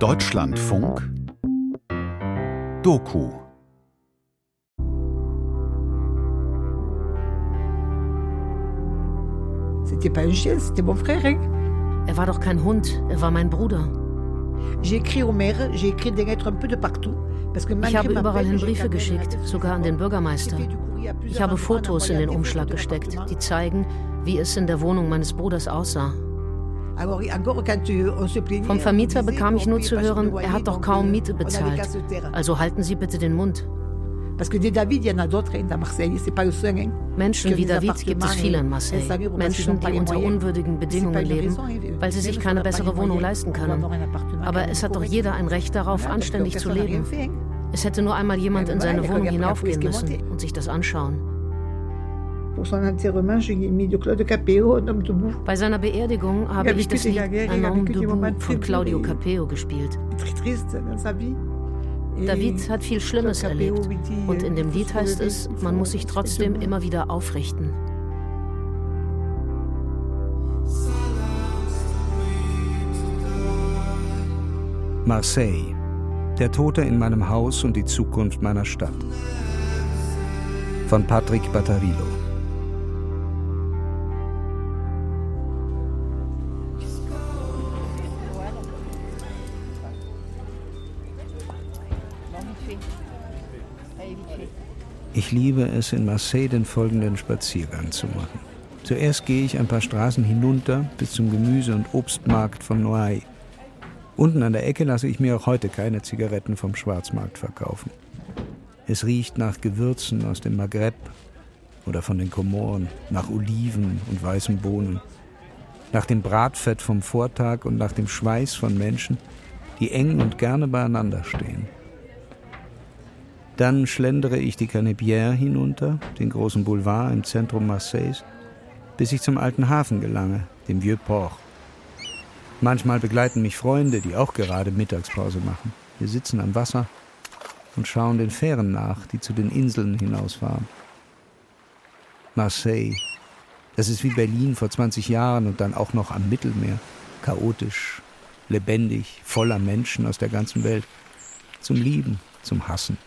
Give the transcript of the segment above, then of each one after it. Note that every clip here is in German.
Deutschlandfunk Doku C'était pas un chien, c'était mon frère. Hein? Er war doch kein Hund, er war mein Bruder. J'ai écrit au maire, j'ai écrit des lettres un peu de partout. Parce que Ich habe überall hin Briefe geschickt, sogar an den Bürgermeister. Ich habe Fotos in den Umschlag gesteckt, die zeigen, wie es in der Wohnung meines Bruders aussah. Vom Vermieter bekam ich nur zu hören, er hat doch kaum Miete bezahlt. Also halten Sie bitte den Mund. Menschen wie David gibt es viele in Marseille. Menschen, die unter unwürdigen Bedingungen leben, weil sie sich keine bessere Wohnung leisten können. Aber es hat doch jeder ein Recht darauf, anständig zu leben. Es hätte nur einmal jemand in seine Wohnung hinaufgehen müssen und sich das anschauen. Bei seiner Beerdigung habe ich das Lied Un homme debout von Claudio Capeo gespielt. David hat viel Schlimmes erlebt und in dem Lied heißt es, man muss sich trotzdem immer wieder aufrichten. Marseille. Der Tote in meinem Haus und die Zukunft meiner Stadt. Von Patrick Battarillo. Ich liebe es, in Marseille den folgenden Spaziergang zu machen. Zuerst gehe ich ein paar Straßen hinunter bis zum Gemüse- und Obstmarkt von Noailles. Unten an der Ecke lasse ich mir auch heute keine Zigaretten vom Schwarzmarkt verkaufen. Es riecht nach Gewürzen aus dem Maghreb oder von den Komoren, nach Oliven und weißen Bohnen, nach dem Bratfett vom Vortag und nach dem Schweiß von Menschen, die eng und gerne beieinander stehen. Dann schlendere ich die Canebière hinunter, den großen Boulevard im Zentrum Marseilles, bis ich zum alten Hafen gelange, dem Vieux Port. Manchmal begleiten mich Freunde, die auch gerade Mittagspause machen. Wir sitzen am Wasser und schauen den Fähren nach, die zu den Inseln hinausfahren. Marseille, das ist wie Berlin vor 20 Jahren und dann auch noch am Mittelmeer. Chaotisch, lebendig, voller Menschen aus der ganzen Welt. Zum Lieben, zum Hassen.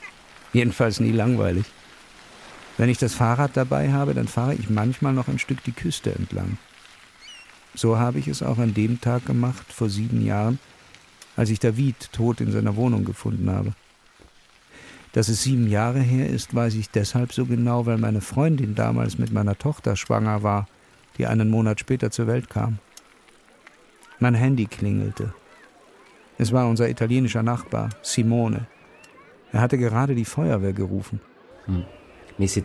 Jedenfalls nie langweilig. Wenn ich das Fahrrad dabei habe, dann fahre ich manchmal noch ein Stück die Küste entlang. So habe ich es auch an dem Tag gemacht, vor sieben Jahren, als ich David tot in seiner Wohnung gefunden habe. Dass es sieben Jahre her ist, weiß ich deshalb so genau, weil meine Freundin damals mit meiner Tochter schwanger war, die einen Monat später zur Welt kam. Mein Handy klingelte. Es war unser italienischer Nachbar, Simone. Er hatte gerade die Feuerwehr gerufen. Es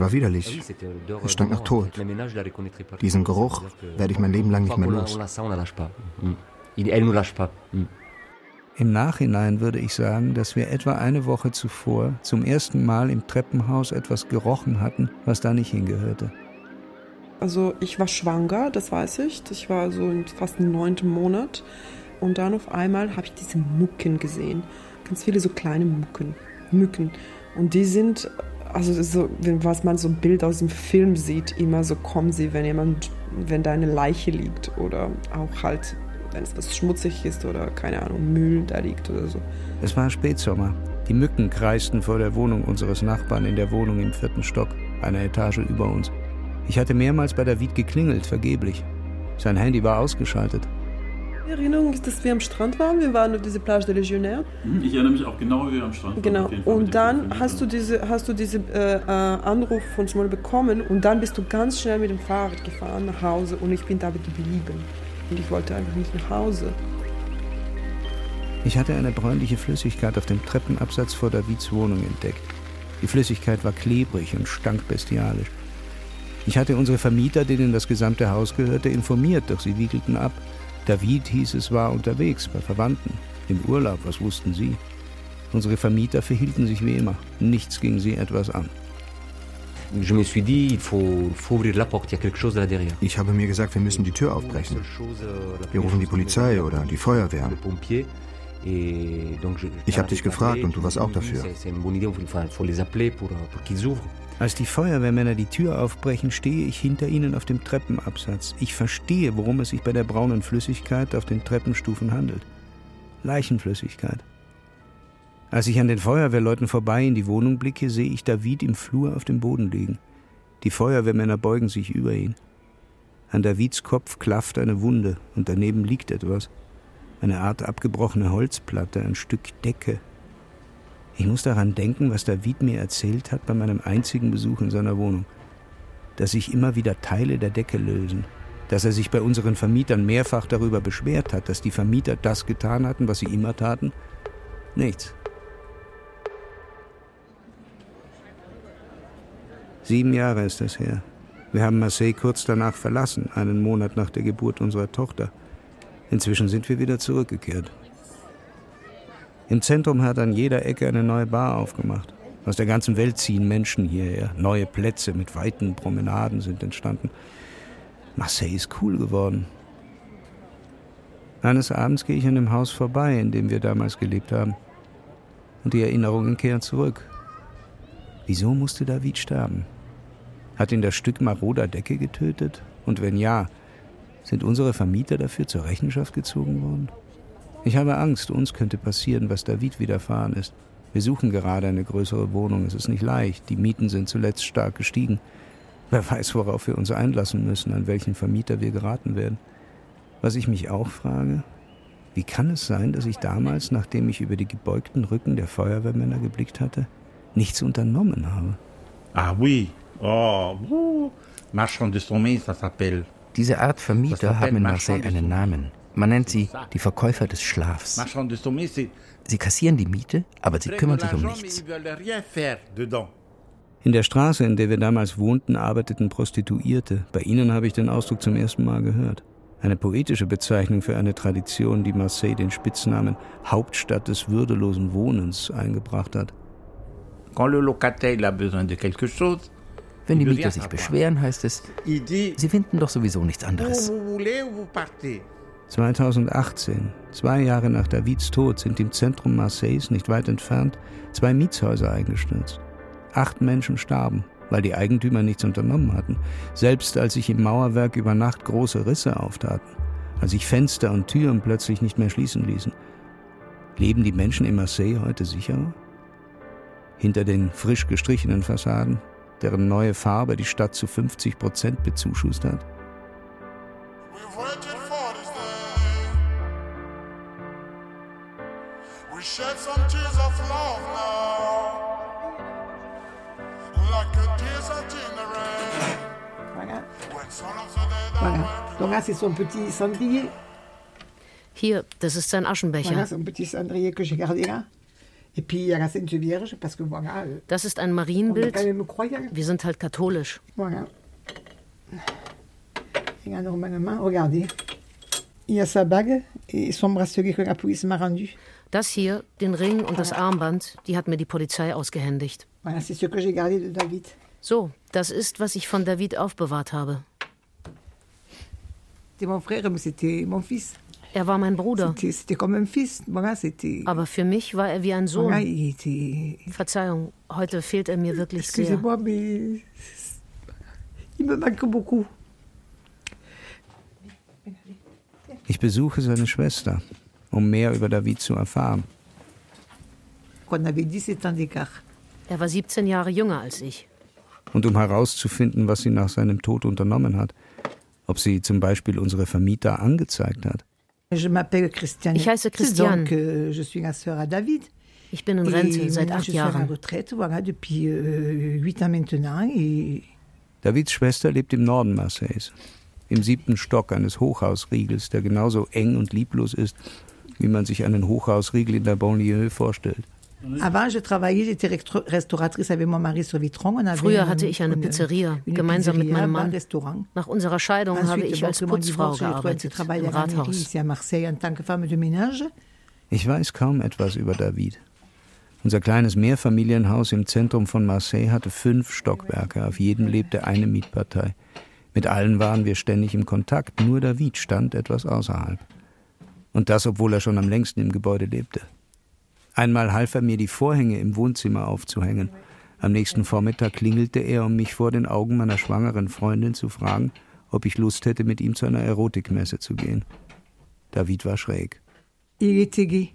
war widerlich. Es stank nach Tod. Diesen Geruch werde ich mein Leben lang nicht mehr los. Im Nachhinein würde ich sagen, dass wir etwa eine Woche zuvor zum ersten Mal im Treppenhaus etwas gerochen hatten, was da nicht hingehörte. Also ich war schwanger, das weiß ich. Ich war so in fast im neunten Monat. Und dann auf einmal habe ich diese Mucken gesehen. Ganz viele so kleine Mucken. Mücken. Und die sind, also so, was man so ein Bild aus dem Film sieht, immer so kommen sie, wenn jemand, wenn da eine Leiche liegt oder auch halt, wenn es was schmutzig ist oder keine Ahnung, Müll da liegt oder so. Es war Spätsommer. Die Mücken kreisten vor der Wohnung unseres Nachbarn in der Wohnung im vierten Stock, einer Etage über uns. Ich hatte mehrmals bei David geklingelt, vergeblich. Sein Handy war ausgeschaltet. Die Erinnerung ist, dass wir am Strand waren. Wir waren auf dieser Plage de Legionnaire. Ich erinnere mich auch genau, wie wir am Strand Genau. waren. Und dann hast du diese, hast du diese äh, äh, Anruf von Simone bekommen und dann bist du ganz schnell mit dem Fahrrad gefahren nach Hause und ich bin da geblieben. Und ich wollte einfach nicht nach Hause. Ich hatte eine bräunliche Flüssigkeit auf dem Treppenabsatz vor Davids Wohnung entdeckt. Die Flüssigkeit war klebrig und stank bestialisch. Ich hatte unsere Vermieter, denen das gesamte Haus gehörte, informiert, doch sie wiegelten ab. David hieß es war unterwegs bei Verwandten. Im Urlaub, was wussten sie? Unsere Vermieter verhielten sich wie immer. Nichts ging sie etwas an. Ich habe mir gesagt, wir müssen die Tür aufbrechen. Wir rufen die Polizei oder die Feuerwehr. Ich habe dich gefragt und du warst auch dafür. Als die Feuerwehrmänner die Tür aufbrechen, stehe ich hinter ihnen auf dem Treppenabsatz. Ich verstehe, worum es sich bei der braunen Flüssigkeit auf den Treppenstufen handelt. Leichenflüssigkeit. Als ich an den Feuerwehrleuten vorbei in die Wohnung blicke, sehe ich David im Flur auf dem Boden liegen. Die Feuerwehrmänner beugen sich über ihn. An Davids Kopf klafft eine Wunde und daneben liegt etwas. Eine Art abgebrochene Holzplatte, ein Stück Decke. Ich muss daran denken, was David mir erzählt hat bei meinem einzigen Besuch in seiner Wohnung. Dass sich immer wieder Teile der Decke lösen. Dass er sich bei unseren Vermietern mehrfach darüber beschwert hat, dass die Vermieter das getan hatten, was sie immer taten. Nichts. Sieben Jahre ist das her. Wir haben Marseille kurz danach verlassen, einen Monat nach der Geburt unserer Tochter. Inzwischen sind wir wieder zurückgekehrt. Im Zentrum hat an jeder Ecke eine neue Bar aufgemacht. Aus der ganzen Welt ziehen Menschen hierher. Neue Plätze mit weiten Promenaden sind entstanden. Marseille ist cool geworden. Eines Abends gehe ich an dem Haus vorbei, in dem wir damals gelebt haben. Und die Erinnerungen kehren zurück. Wieso musste David sterben? Hat ihn das Stück maroder Decke getötet? Und wenn ja, sind unsere Vermieter dafür zur Rechenschaft gezogen worden? Ich habe Angst, uns könnte passieren, was David widerfahren ist. Wir suchen gerade eine größere Wohnung. Es ist nicht leicht. Die Mieten sind zuletzt stark gestiegen. Wer weiß, worauf wir uns einlassen müssen, an welchen Vermieter wir geraten werden. Was ich mich auch frage, wie kann es sein, dass ich damals, nachdem ich über die gebeugten Rücken der Feuerwehrmänner geblickt hatte, nichts unternommen habe. Ah oui, oh, marchand de sommeil, ça s'appelle. Diese Art Vermieter haben in Marseille einen Namen. Man nennt sie die Verkäufer des Schlafs. Sie kassieren die Miete, aber sie kümmern sich um nichts. In der Straße, in der wir damals wohnten, arbeiteten Prostituierte. Bei ihnen habe ich den Ausdruck zum ersten Mal gehört. Eine poetische Bezeichnung für eine Tradition, die Marseille den Spitznamen Hauptstadt des würdelosen Wohnens eingebracht hat. Wenn die Mieter sich beschweren, heißt es, sie finden doch sowieso nichts anderes. 2018, zwei Jahre nach Davids Tod, sind im Zentrum Marseilles, nicht weit entfernt, zwei Mietshäuser eingestürzt. Acht Menschen starben, weil die Eigentümer nichts unternommen hatten, selbst als sich im Mauerwerk über Nacht große Risse auftaten, als sich Fenster und Türen plötzlich nicht mehr schließen ließen. Leben die Menschen in Marseille heute sicherer? Hinter den frisch gestrichenen Fassaden, deren neue Farbe die Stadt zu 50 Prozent bezuschusst hat? Shed some tears of love now, like a desert in the rain. Voilà. Voilà. Donc là, c'est son petit cendrier. Hier, das ist sein Aschenbecher. Voilà, son petit cendrier que j'ai gardé là. Et puis, il y a la Sainte Vierge, parce que voilà. Euh, das ist ein Marienbild. Wir sind halt katholisch. Voilà. Regarde normalement, regardez. Il y a sa bague et son bracelet que la police m'a rendu. Das hier, den Ring und das Armband, die hat mir die Polizei ausgehändigt. So, das ist, was ich von David aufbewahrt habe. Er war mein Bruder. Aber für mich war er wie ein Sohn. Verzeihung, heute fehlt er mir wirklich sehr. Ich besuche seine Schwester um mehr über David zu erfahren. Er war 17 Jahre jünger als ich. Und um herauszufinden, was sie nach seinem Tod unternommen hat. Ob sie zum Beispiel unsere Vermieter angezeigt hat. Ich heiße Christian. Ich bin in Rente seit acht Jahren. Euh, Davids Schwester lebt im Norden Marseilles, im siebten Stock eines Hochhausriegels, der genauso eng und lieblos ist wie man sich einen Hochhausriegel in der Banlieue vorstellt. Früher hatte ich eine Pizzeria, gemeinsam mit meinem Mann. Nach unserer Scheidung habe ich als Putzfrau gearbeitet, im Rathaus. Ich weiß kaum etwas über David. Unser kleines Mehrfamilienhaus im Zentrum von Marseille hatte fünf Stockwerke, auf jedem lebte eine Mietpartei. Mit allen waren wir ständig im Kontakt, nur David stand etwas außerhalb. Und das, obwohl er schon am längsten im Gebäude lebte. Einmal half er mir, die Vorhänge im Wohnzimmer aufzuhängen. Am nächsten Vormittag klingelte er, um mich vor den Augen meiner schwangeren Freundin zu fragen, ob ich Lust hätte, mit ihm zu einer Erotikmesse zu gehen. David war schräg. Il était gay.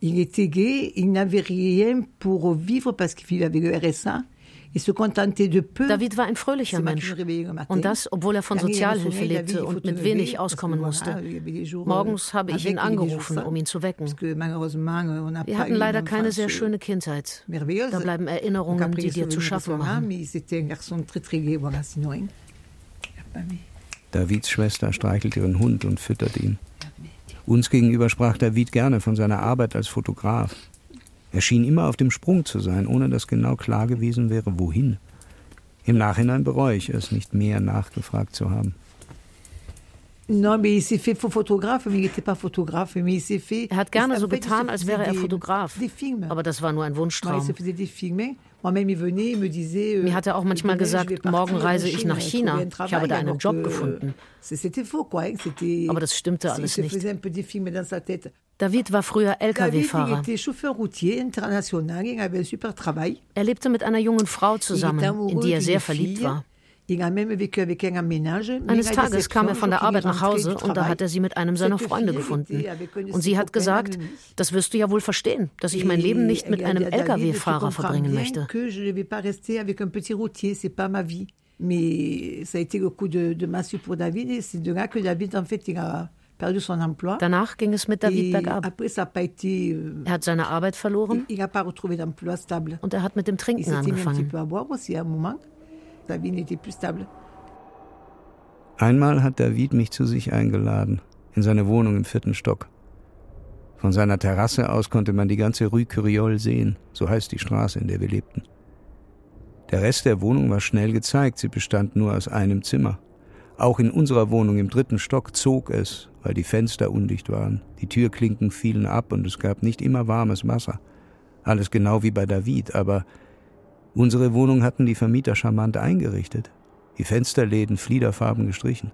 Il était gay, il n'avait rien pour vivre parce qu'il avec le RSA. David war ein fröhlicher Mensch. Und das, obwohl er von Sozialhilfe lebte und mit wenig auskommen musste. Morgens habe ich ihn angerufen, um ihn zu wecken. Wir hatten leider keine sehr schöne Kindheit. Da bleiben Erinnerungen, die dir zu schaffen machen. Davids Schwester streichelt ihren Hund und füttert ihn. Uns gegenüber sprach David gerne von seiner Arbeit als Fotograf. Er schien immer auf dem Sprung zu sein, ohne dass genau klar gewesen wäre, wohin. Im Nachhinein bereue ich es, nicht mehr nachgefragt zu haben. Er hat gerne so getan, als wäre er Fotograf. Aber das war nur ein Wunschtraum. Mir hat er auch manchmal gesagt, morgen reise ich nach China. Ich habe da einen Job gefunden. Aber das stimmte alles nicht. David war früher Lkw-Fahrer. Er lebte mit einer jungen Frau zusammen, in die er sehr verliebt war. Eines Tages kam er von der Arbeit nach Hause und da hat er sie mit einem seiner Freunde gefunden. Und sie hat gesagt, das wirst du ja wohl verstehen, dass ich mein Leben nicht mit einem Lkw-Fahrer verbringen möchte. Mais ça a été le coup de, de massue pour David et c'est de là que David, en fait, il a Danach ging es mit David bergab. Euh, er hat seine Arbeit verloren und er hat mit dem Trinken angefangen. Einmal hat David mich zu sich eingeladen, in seine Wohnung im vierten Stock. Von seiner Terrasse aus konnte man die ganze Rue Curiole sehen, so heißt die Straße, in der wir lebten. Der Rest der Wohnung war schnell gezeigt, sie bestand nur aus einem Zimmer. Auch in unserer Wohnung im dritten Stock zog es, weil die Fenster undicht waren. Die Türklinken fielen ab und es gab nicht immer warmes Wasser. Alles genau wie bei David, aber Unsere Wohnung hatten die Vermieter charmant eingerichtet, die Fensterläden fliederfarben gestrichen.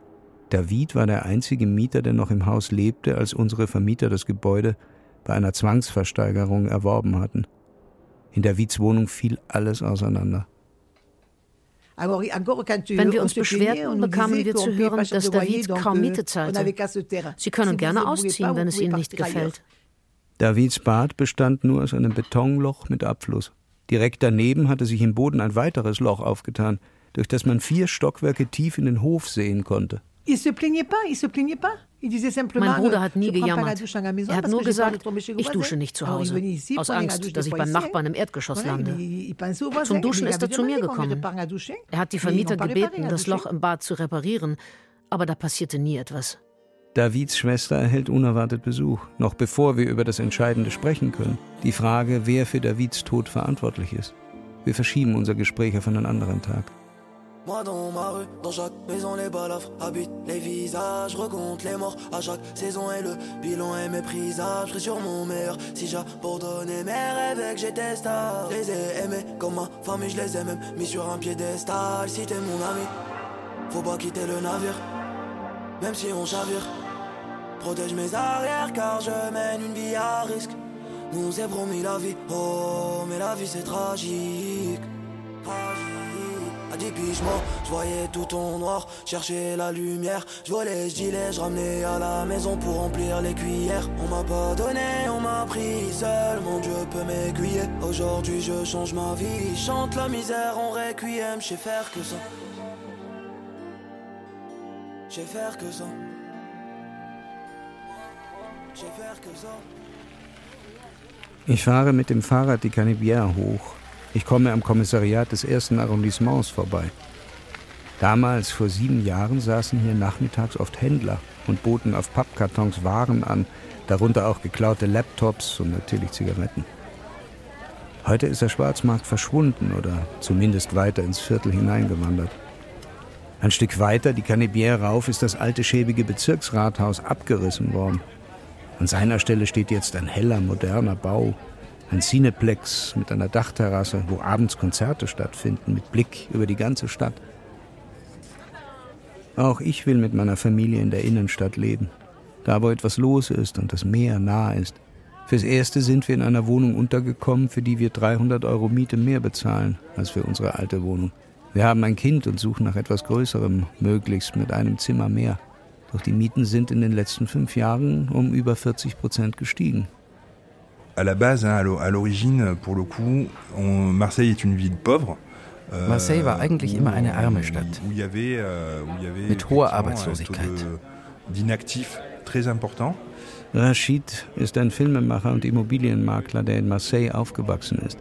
David war der einzige Mieter, der noch im Haus lebte, als unsere Vermieter das Gebäude bei einer Zwangsversteigerung erworben hatten. In Davids Wohnung fiel alles auseinander. Wenn wir uns beschwerten, bekamen wir zu hören, dass David kaum Miete zahlte. Sie können gerne ausziehen, wenn es Ihnen nicht gefällt. Davids Bad bestand nur aus einem Betonloch mit Abfluss. Direkt daneben hatte sich im Boden ein weiteres Loch aufgetan, durch das man vier Stockwerke tief in den Hof sehen konnte. Mein Bruder hat nie gejammert. Er hat nur gesagt, ich dusche nicht zu Hause, aus Angst, dass ich beim Nachbarn im Erdgeschoss lande. Zum Duschen ist er zu mir gekommen. Er hat die Vermieter gebeten, das Loch im Bad zu reparieren, aber da passierte nie etwas. Davids Schwester erhält unerwartet Besuch, noch bevor wir über das Entscheidende sprechen können. Die Frage, wer für Davids Tod verantwortlich ist. Wir verschieben unser Gespräch auf einen anderen Tag. Moi dans ma rue, dans chaque maison les balafres habitent les visages, recompte les morts à chaque saison et le bilan est méprisable. Je sur mon meilleur si j'abandonnais mes rêves que j'étais star. Je les ai aimés comme ma famille, je les ai même mis sur un piédestal. Si t'es mon ami, faut pas quitter le navire, même si on chavire. Protège mes arrières car je mène une vie à risque. Nous s'est promis la vie, oh, mais la vie c'est tragique. 10 pigements, je voyais tout en noir, chercher la lumière. Je volais, je gilets, je ramenais à la maison pour remplir les cuillères. On m'a pas donné, on m'a pris seul, mon Dieu peut m'aiguiller. Aujourd'hui je change ma vie, chante la misère en requiem, je sais faire que ça. Je sais faire que ça. Ich fahre mit dem Fahrrad die Canebière hoch. Ich komme am Kommissariat des ersten Arrondissements vorbei. Damals, vor sieben Jahren, saßen hier nachmittags oft Händler und boten auf Pappkartons Waren an, darunter auch geklaute Laptops und natürlich Zigaretten. Heute ist der Schwarzmarkt verschwunden oder zumindest weiter ins Viertel hineingewandert. Ein Stück weiter, die Canebière rauf, ist das alte schäbige Bezirksrathaus abgerissen worden. An seiner Stelle steht jetzt ein heller, moderner Bau, ein Cineplex mit einer Dachterrasse, wo abends Konzerte stattfinden, mit Blick über die ganze Stadt. Auch ich will mit meiner Familie in der Innenstadt leben. Da, wo etwas los ist und das Meer nah ist. Fürs Erste sind wir in einer Wohnung untergekommen, für die wir 300 Euro Miete mehr bezahlen als für unsere alte Wohnung. Wir haben ein Kind und suchen nach etwas Größerem, möglichst mit einem Zimmer mehr. Doch die Mieten sind in den letzten fünf Jahren um über 40 Prozent gestiegen. À la base, à l'origine, pour le coup, Marseille est une ville pauvre. Euh, Marseille war eigentlich immer eine arme Stadt euh, mit hoher Arbeitslosigkeit. D'inactifs très important. Rashid ist ein Filmemacher und Immobilienmakler, der in Marseille aufgewachsen ist.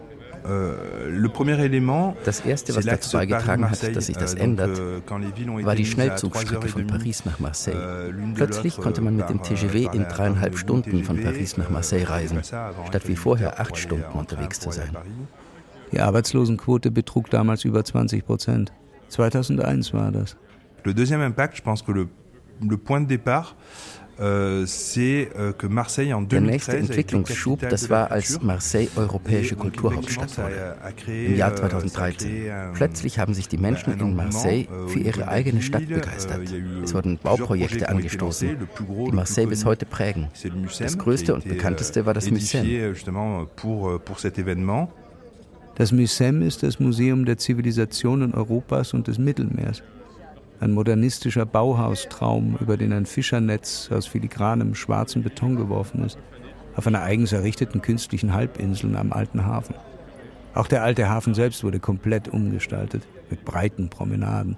Euh, das Erste, was dazu beigetragen hat, dass sich das euh, ändert, war die Schnellzugstrecke von Paris nach Marseille. Plötzlich konnte man mit dem TGV in dreieinhalb Stunden von Paris nach Marseille reisen, statt wie vorher acht Stunden unterwegs zu sein. Die Arbeitslosenquote betrug damals über 20 Prozent. 2001 war das. Le deuxième impact, je pense que le, le point de départ, Euh, euh, Der nächste Entwicklungsschub, das war, als Marseille europäische Kulturhauptstadt wurde. Im Jahr 2013. Euh, Plötzlich haben sich die Menschen in Marseille für ihre eigene Stadt begeistert. Es wurden Bauprojekte angestoßen, die Marseille bis heute prägen. Das größte und bekannteste war das Museum. Das Museum ist das Museum der Zivilisationen Europas und des Mittelmeers. Ein modernistischer Bauhaustraum, über den ein Fischernetz aus filigranem schwarzem Beton geworfen ist, auf einer eigens errichteten künstlichen Halbinsel am alten Hafen. Auch der alte Hafen selbst wurde komplett umgestaltet, mit breiten Promenaden.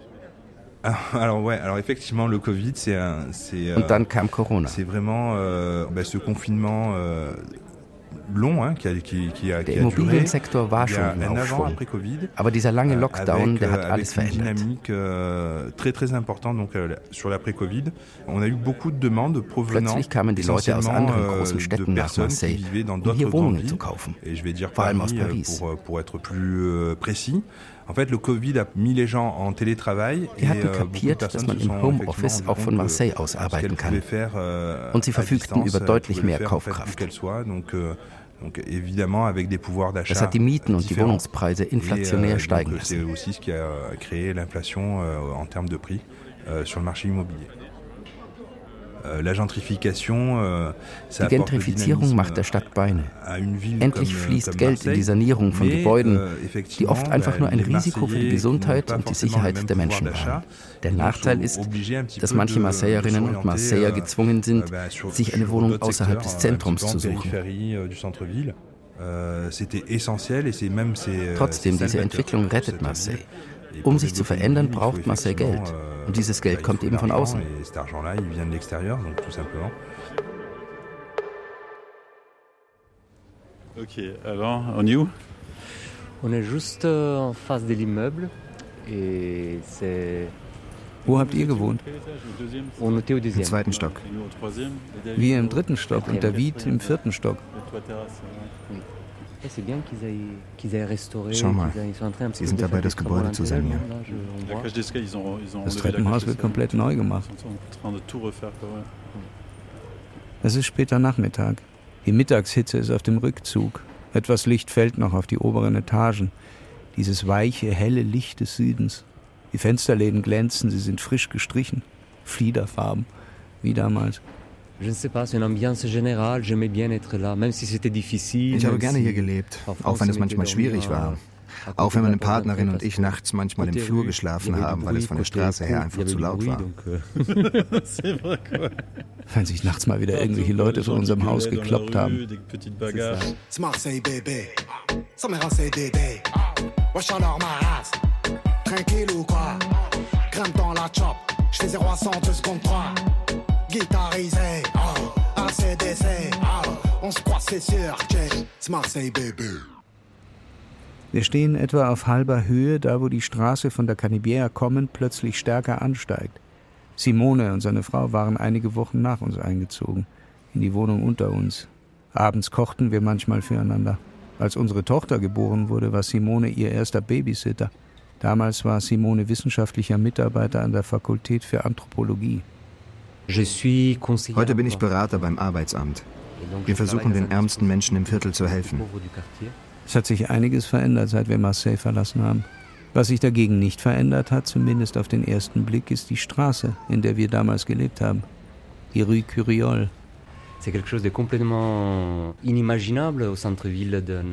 Alors ouais, alors effectivement le Covid c'est c'est Und dann kam Corona. C'est vraiment euh, bah, ce confinement euh, der Immobiliensektor war schon im Aufschwung. Aber dieser lange euh, Lockdown, der hat euh, alles verändert. Euh, Plötzlich kamen die Leute aus anderen großen Städten nach Marseille, um hier Wohnungen zu kaufen. Vor allem aus Paris. En fait, le Covid a mis les gens en télétravail. Die hatten kapiert, dass man im Homeoffice auch von Marseille aus arbeiten kann. Und sie verfügten über deutlich mehr Kaufkraft. Donc évidemment avec des pouvoirs d'achat. Das hat die Mieten und die Wohnungspreise inflationär euh, steigen lassen. C'est aussi ce qui a créé l'inflation euh, en termes de prix euh, sur le marché immobilier. Euh, euh, die Gentrifizierung macht der Stadt Beine. Endlich euh, fließt Geld in die Sanierung von Gebäuden, die oft einfach nur ein Risiko für die Gesundheit und die Sicherheit der Menschen waren. Der Nachteil ist, dass manche Marseillerinnen und Marseiller gezwungen sind, sich eine Wohnung außerhalb des Zentrums zu suchen. Trotzdem, diese Entwicklung rettet Marseille. Um sich zu verändern, braucht Marseille Geld. Und dieses Geld kommt eben von außen. Ok, alors, on où On est juste euh, en face de l'immeuble et c'est Wo habt ihr gewohnt? Im zweiten Stock. Wir im dritten Stock und David im vierten Stock. Schau mal, sie sind dabei, das Gebäude zu sanieren. Das Treppenhaus wird komplett neu gemacht. Es ist später Nachmittag. Die Mittagshitze ist auf dem Rückzug. Etwas Licht fällt noch auf die oberen Etagen. Dieses weiche, helle Licht des Südens. Die Fensterläden glänzen, sie sind frisch gestrichen. Fliederfarben, wie damals. Ich habe gerne hier gelebt, auch wenn es manchmal schwierig war. Auch wenn meine Partnerin und ich nachts manchmal im Flur geschlafen haben, weil es von der Straße her einfach zu laut war. Wenn sich nachts mal wieder irgendwelche Leute vor unserem Haus gekloppt haben. Tranquille ou quoi? Grimpe dans la chop, je fais 0 à 100 2 secondes 3 guitarisé, oh, ACDC, oh, on se croit c'est sûr, c'est Marseille baby. Wir stehen etwa auf halber Höhe, da wo die Straße von der Canibière kommend plötzlich stärker ansteigt. Simone und seine Frau waren einige Wochen nach uns eingezogen, in die Wohnung unter uns. Abends kochten wir manchmal füreinander. Als unsere Tochter geboren wurde, war Simone ihr erster Babysitter. Damals war Simone wissenschaftlicher Mitarbeiter an der Fakultät für Anthropologie. Heute bin ich Berater beim Arbeitsamt. Wir versuchen den ärmsten Menschen im Viertel zu helfen. Es hat sich einiges verändert, seit wir Marseille verlassen haben. Was sich dagegen nicht verändert hat, zumindest auf den ersten Blick, ist die Straße, in der wir damals gelebt haben. die Rue Curiole.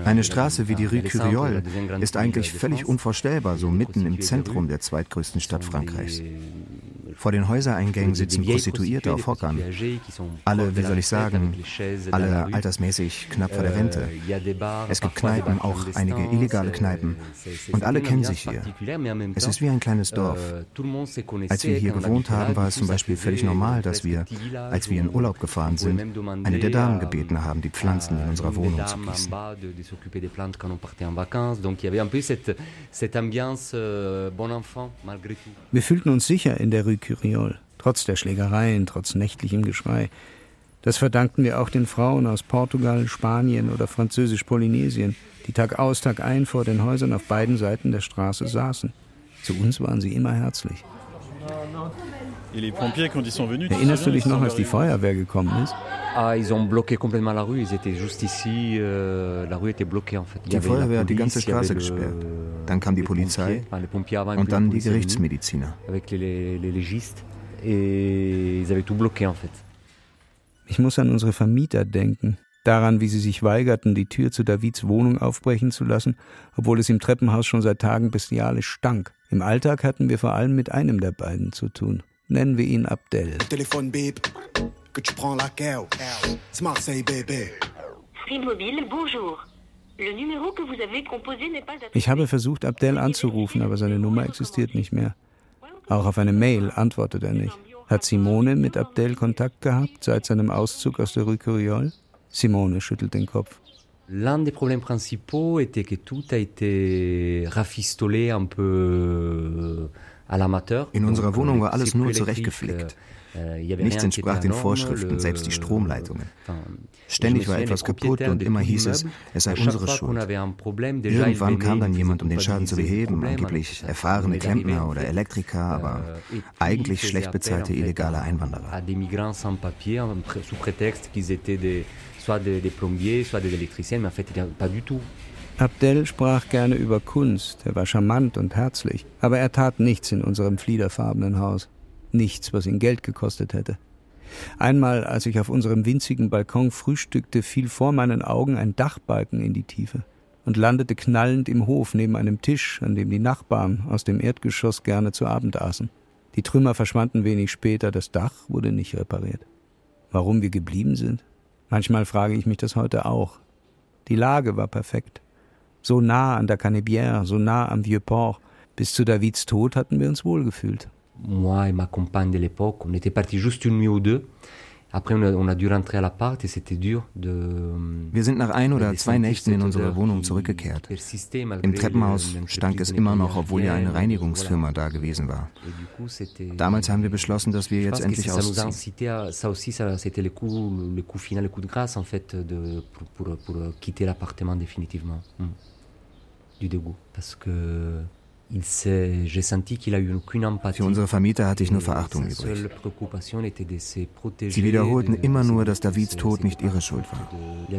Eine Straße wie die Rue Curiole ist eigentlich völlig unvorstellbar, so mitten im Zentrum der zweitgrößten Stadt Frankreichs. Vor den Häusereingängen sitzen Prostituierte auf Hockern. Alle, wie soll ich sagen, alle altersmäßig knapp vor der Rente. Es gibt Kneipen, auch einige illegale Kneipen. Und alle kennen sich hier. Es ist wie ein kleines Dorf. Als wir hier gewohnt haben, war es zum Beispiel völlig normal, dass wir, als wir in Urlaub gefahren sind, eine der Damen gebeten haben, die Pflanzen in unserer Wohnung zu gießen. Wir fühlten uns sicher in der Rue Curiol, trotz der Schlägereien, trotz nächtlichem Geschrei. Das verdankten wir auch den Frauen aus Portugal, Spanien oder Französisch-Polynesien, die Tag aus, Tag ein vor den Häusern auf beiden Seiten der Straße saßen. Zu uns waren sie immer herzlich. Erinnerst du dich noch, als die Feuerwehr gekommen ist? Ah. Euh. Die Feuerwehr hat die ganze Straße gesperrt. Dann kam die Polizei und dann die Gerichtsmediziner. Ich muss an unsere Vermieter denken. Daran, wie sie sich weigerten, die Tür zu Davids Wohnung aufbrechen zu lassen, obwohl es im Treppenhaus schon seit Tagen bestialisch stank. Im Alltag hatten wir vor allem mit einem der beiden zu tun. Nennen wir ihn Abdel. Telefon bip, que tu prends la C'est Marseille, bébé. Bonjour. Ich habe versucht, Abdel anzurufen, aber seine Nummer existiert nicht mehr. Auch auf eine Mail antwortet er nicht. Hat Simone mit Abdel Kontakt gehabt seit seinem Auszug aus der Rue Curiole? Simone schüttelt den Kopf. L'un des problèmes principaux était que tout a été rafistolé un peu in unserer Wohnung war alles nur zurechtgepflegt. Äh, Nichts entsprach den Vorschriften, selbst die Stromleitungen. Ständig war etwas kaputt und immer hieß es, es sei unsere Schuld. Irgendwann kam dann jemand, um den Schaden zu beheben, angeblich erfahrene Klempner oder Elektriker, aber euh, eigentlich schlecht bezahlte illegale Einwanderer. soit des, des plombiers, soit des électriciens, mais en fait, pas du tout. Abdel sprach gerne über Kunst, er war charmant und herzlich, aber er tat nichts in unserem fliederfarbenen Haus. Nichts, was ihn Geld gekostet hätte. Einmal, als ich auf unserem winzigen Balkon frühstückte, fiel vor meinen Augen ein Dachbalken in die Tiefe und landete knallend im Hof neben einem Tisch, an dem die Nachbarn aus dem Erdgeschoss gerne zu Abend aßen. Die Trümmer verschwanden wenig später, das Dach wurde nicht repariert. Warum wir geblieben sind? Manchmal frage ich mich das heute auch. Die Lage war perfekt so nah an der Canebière, so nah am Vieux-Port. Bis zu Davids Tod hatten wir uns wohlgefühlt. Moi et ma compagne de l'époque, on était partis juste une nuit ou deux. Après, on a dû rentrer à l'appart et c'était dur de. Wir sind nach ein oder zwei Nächten in unsere Wohnung zurückgekehrt. Im Treppenhaus stank es immer noch, obwohl ja eine Reinigungsfirma da gewesen war. Damals haben wir beschlossen, dass wir jetzt endlich ausziehen. Ça aussi, c'était le coup, le coup final, le coup de grâce en fait, de, pour, pour, pour quitter l'appartement définitivement. Mm. Du dégoût, parce que für unsere Vermieter hatte ich nur Verachtung übrig. Sie wiederholten immer nur, dass Davids Tod nicht ihre Schuld war. Euh,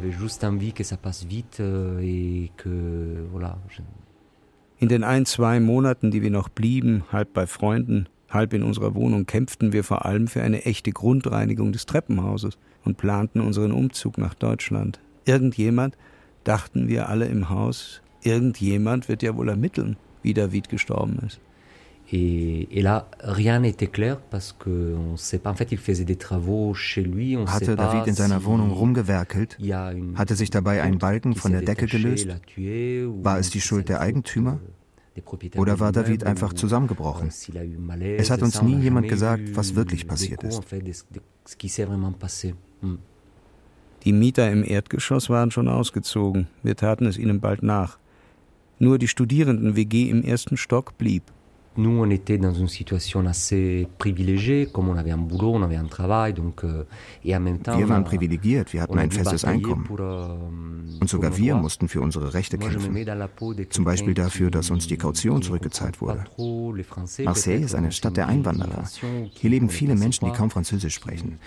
in den ein, zwei Monaten, die wir noch blieben, halb bei Freunden, halb in unserer Wohnung, kämpften wir vor allem für eine echte Grundreinigung des Treppenhauses und planten unseren Umzug nach Deutschland. Irgendjemand, dachten wir alle im Haus, irgendjemand wird ja wohl ermitteln wie David gestorben ist. Et, et là, rien n'était clair parce que on sait pas. En fait, il faisait des travaux chez lui. On hatte David in seiner Wohnung rumgewerkelt? Hatte sich dabei ein Balken von der Decke gelöst? War es die Schuld der Eigentümer? Oder war David einfach zusammengebrochen? Es hat uns nie jemand gesagt, was wirklich passiert ist. Hmm. Die Mieter im Erdgeschoss waren schon ausgezogen. Wir taten es ihnen bald nach. Nur die Studierenden-WG im ersten Stock blieb. Nous, on était dans une situation assez privilégiée, comme on avait un boulot, on avait un travail, donc euh, et en même temps. Wir waren privilegiert, wir hatten ein festes Einkommen. Euh, Und sogar wir mussten für unsere Rechte kämpfen. Zum Beispiel dafür, dass uns die Kaution zurückgezahlt wurde. Marseille ist eine Stadt der Einwanderer. Hier leben viele Menschen, die kaum Französisch sprechen,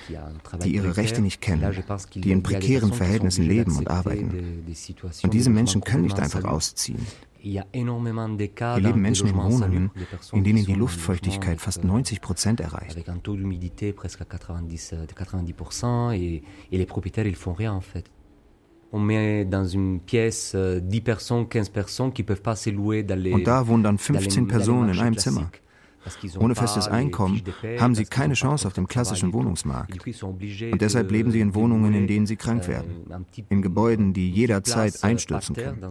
die ihre Rechte nicht kennen, die in prekären Verhältnissen leben und arbeiten. Und diese Menschen können nicht einfach ausziehen. Hier leben Menschen in Wohnungen, in denen die Luftfeuchtigkeit fast 90 Prozent erreicht. On met dans une pièce 10 personnes, 15 personnes qui peuvent pas se louer dans les Und da wohnen dann 15 Personen in einem Zimmer. Ohne festes Einkommen haben sie keine Chance auf dem klassischen Wohnungsmarkt. Und deshalb leben sie in Wohnungen, in denen sie krank werden. In Gebäuden, die jederzeit einstürzen können.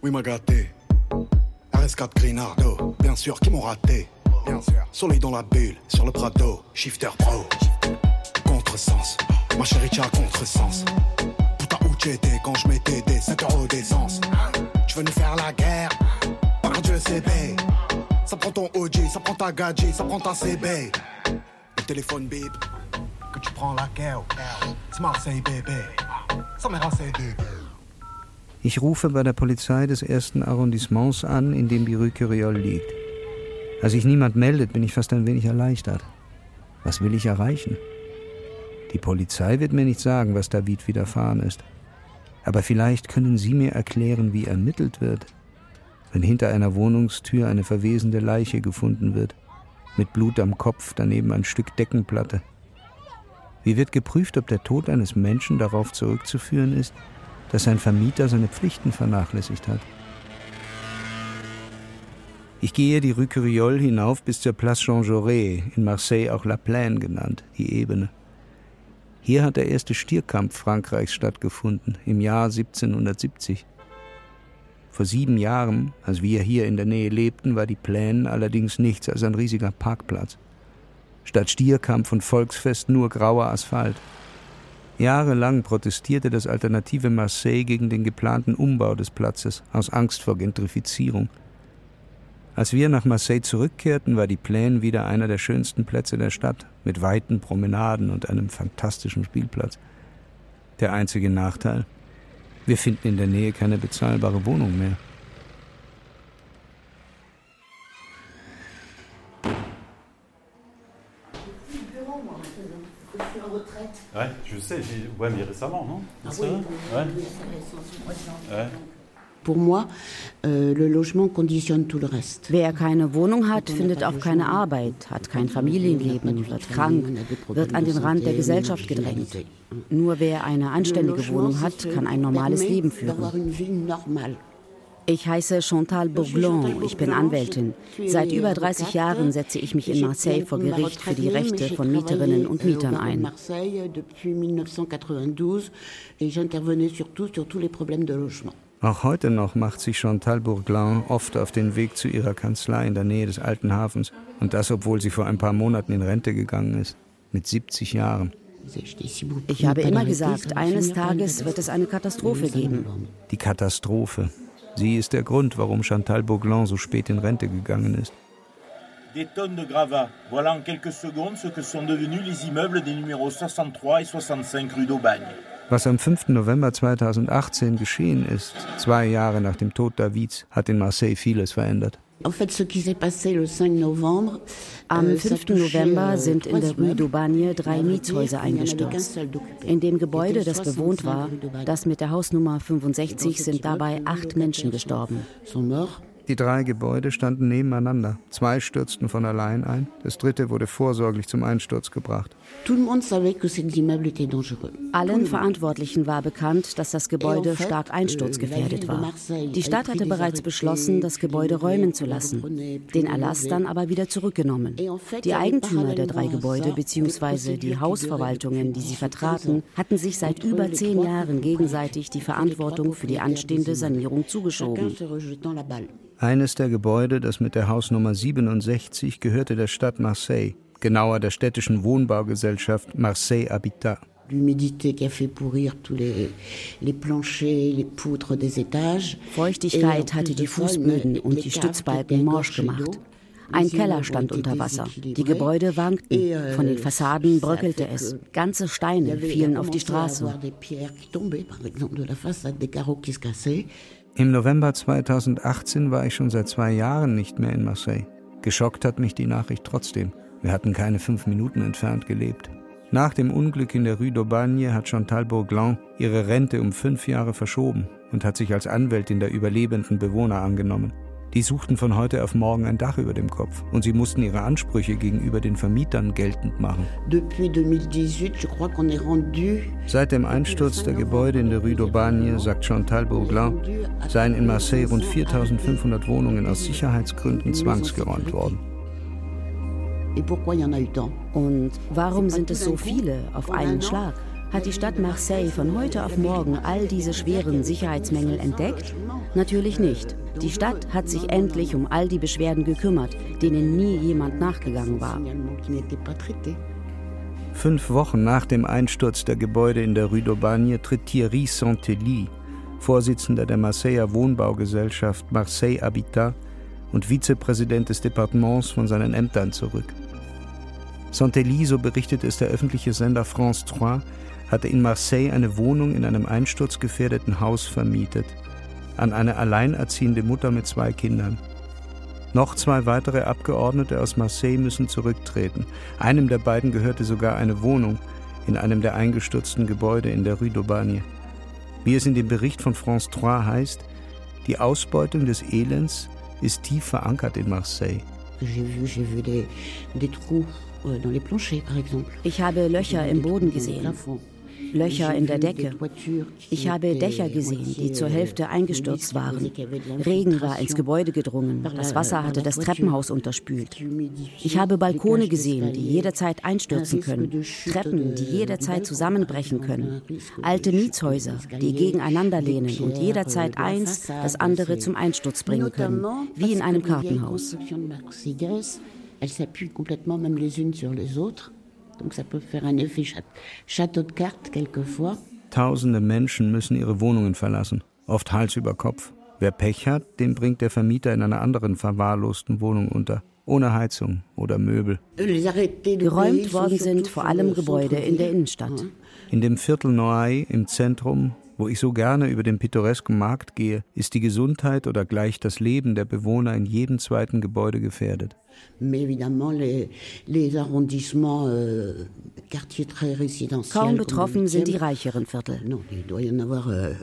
Oui, m'a gâté. RS4 Grinardo, bien sûr, qui m'ont raté. Bien sûr. Soleil dans la bulle, sur le Prado, Shifter Pro. Contresens. Ma chérie, tu as contresens. Putain, où t'étais quand je mettais des 5 euros d'essence Tu veux nous faire la guerre Par Dieu, c'est B. Ça prend ton OG, ça prend ta gadget, ça prend ta CB. Le téléphone bip, que tu prends la guerre. C'est Marseille, bébé. Ça m'est renseigné. Ich rufe bei der Polizei des ersten Arrondissements an, in dem die Rue Curiol liegt. Als sich niemand meldet, bin ich fast ein wenig erleichtert. Was will ich erreichen? Die Polizei wird mir nicht sagen, was David widerfahren ist. Aber vielleicht können Sie mir erklären, wie ermittelt wird, wenn hinter einer Wohnungstür eine verwesende Leiche gefunden wird, mit Blut am Kopf, daneben ein Stück Deckenplatte. Wie wird geprüft, ob der Tod eines Menschen darauf zurückzuführen ist, dass sein Vermieter seine Pflichten vernachlässigt hat? Ich gehe die Rue Curiol hinauf bis zur Place Jean Jaurès, in Marseille auch La Plaine genannt, die Ebene. Hier hat der erste Stierkampf Frankreichs stattgefunden, im Jahr 1770. Vor sieben Jahren, als wir hier in der Nähe lebten, war die Pläne allerdings nichts als ein riesiger Parkplatz. Statt Stierkampf und Volksfest nur grauer Asphalt. Jahrelang protestierte das alternative Marseille gegen den geplanten Umbau des Platzes aus Angst vor Gentrifizierung. Als wir nach Marseille zurückkehrten, war die Plaine wieder einer der schönsten Plätze der Stadt, mit weiten Promenaden und einem fantastischen Spielplatz. Der einzige Nachteil, wir finden in der Nähe keine bezahlbare Wohnung mehr. Ouais, je sais, ouais, mais récemment, non ah oui, ouais. ouais. Pour moi, euh, le logement conditionne tout le reste. Wer keine Wohnung hat, findet auch keine Arbeit, hat kein Familienleben, wird krank, wird an den Rand der Gesellschaft gedrängt. Nur wer eine anständige Wohnung hat, kann ein normales Leben führen. Ich heiße Chantal Bourglon, ich bin Anwältin. Seit über 30 Jahren setze ich mich in Marseille vor Gericht für die Rechte von Mieterinnen und Mietern ein. Auch heute noch macht sich Chantal Bourglin oft auf den Weg zu ihrer Kanzlei in der Nähe des alten Hafens. Und das, obwohl sie vor ein paar Monaten in Rente gegangen ist. Mit 70 Jahren. Ich habe immer gesagt, eines Tages wird es eine Katastrophe geben. Die Katastrophe. Sie ist der Grund, warum Chantal Bourglin so spät in Rente gegangen ist. Des tonnes de gravats. Voilà en quelques secondes ce que sont devenus les immeubles des numéros 63 et 65 rue d'Aubagne. Was am 5. November 2018 geschehen ist, zwei Jahre nach dem Tod Davids, hat in Marseille vieles verändert. Am 5. November euh, sind in der Rue d'Aubagne drei Mietshäuser eingestürzt. In dem Gebäude, das bewohnt war, das mit der Hausnummer 65, sind dabei acht Menschen gestorben. Die drei Gebäude standen nebeneinander. Zwei stürzten von allein ein, das dritte wurde vorsorglich zum Einsturz gebracht. Allen Verantwortlichen war bekannt, dass das Gebäude stark einsturzgefährdet war. Die Stadt hatte bereits beschlossen, das Gebäude räumen zu lassen, den Erlass dann aber wieder zurückgenommen. Die Eigentümer der drei Gebäude bzw. die Hausverwaltungen, die sie vertraten, hatten sich seit über zehn Jahren gegenseitig die Verantwortung für die anstehende Sanierung zugeschoben. Eines der Gebäude, das mit der Hausnummer 67 gehörte der Stadt Marseille, genauer der städtischen Wohnbaugesellschaft Marseille Habitat. Feuchtigkeit hatte die Fußböden und die Stützbalken morsch gemacht. Ein Keller stand unter Wasser. Die Gebäude wankten. Euh, Von den Fassaden bröckelte es. Ganze Steine fielen auf die Straße. Im November 2018 war ich schon seit zwei Jahren nicht mehr in Marseille. Geschockt hat mich die Nachricht trotzdem. Wir hatten keine fünf Minuten entfernt gelebt. Nach dem Unglück in der Rue d'Aubagne hat Chantal Bourglan ihre Rente um fünf Jahre verschoben und hat sich als Anwältin der überlebenden Bewohner angenommen. Die suchten von heute auf morgen ein Dach über dem Kopf und sie mussten ihre Ansprüche gegenüber den Vermietern geltend machen. Seit dem Einsturz der Gebäude in der Rue d'Aubagne, sagt Chantal Bourglan, seien in Marseille rund 4500 Wohnungen aus Sicherheitsgründen zwangsgeräumt worden. Und warum sind es so viele auf einen Schlag? Hat die Stadt Marseille von heute auf morgen all diese schweren Sicherheitsmängel entdeckt? Natürlich nicht. Die Stadt hat sich endlich um all die Beschwerden gekümmert, denen nie jemand nachgegangen war. Fünf Wochen nach dem Einsturz der Gebäude in der Rue d'Aubagne tritt Thierry Santelli, Vorsitzender der Marseiller Wohnbaugesellschaft Marseille Habitat und Vizepräsident des Departements von seinen Ämtern zurück. Santelli, so berichtet es der öffentliche Sender France 3, hatte in Marseille eine Wohnung in einem einsturzgefährdeten Haus vermietet, an eine alleinerziehende Mutter mit zwei Kindern. Noch zwei weitere Abgeordnete aus Marseille müssen zurücktreten. Einem der beiden gehörte sogar eine Wohnung in einem der eingestürzten Gebäude in der Rue d'Aubagne. Wie es in dem Bericht von France 3 heißt, die Ausbeutung des Elends ist tief verankert in Marseille. Euh, ich habe Löcher im Boden gesehen. Löcher in der Decke. Ich habe Dächer gesehen, die zur Hälfte eingestürzt waren. Regen war ins Gebäude gedrungen. Das Wasser hatte das Treppenhaus unterspült. Ich habe Balkone gesehen, die jederzeit einstürzen können. Treppen, die jederzeit zusammenbrechen können. Alte Mietshäuser, die gegeneinander lehnen und jederzeit eins das andere zum Einsturz bringen können, wie in einem Kartenhaus. Elles s'appuient complètement même les unes sur les autres. Donc ça peut faire un effet Château de cartes quelquefois. Tausende Menschen müssen ihre Wohnungen verlassen, oft Hals über Kopf. Wer Pech hat, den bringt der Vermieter in einer anderen verwahrlosten Wohnung unter, ohne Heizung oder Möbel. Geräumt worden sind vor allem Gebäude in der Innenstadt. In dem Viertel Noailles im Zentrum wo ich so gerne über den pittoresken Markt gehe, ist die Gesundheit oder gleich das Leben der Bewohner in jedem zweiten Gebäude gefährdet. Euh, Kaum betroffen sind die reicheren Viertel. Euh,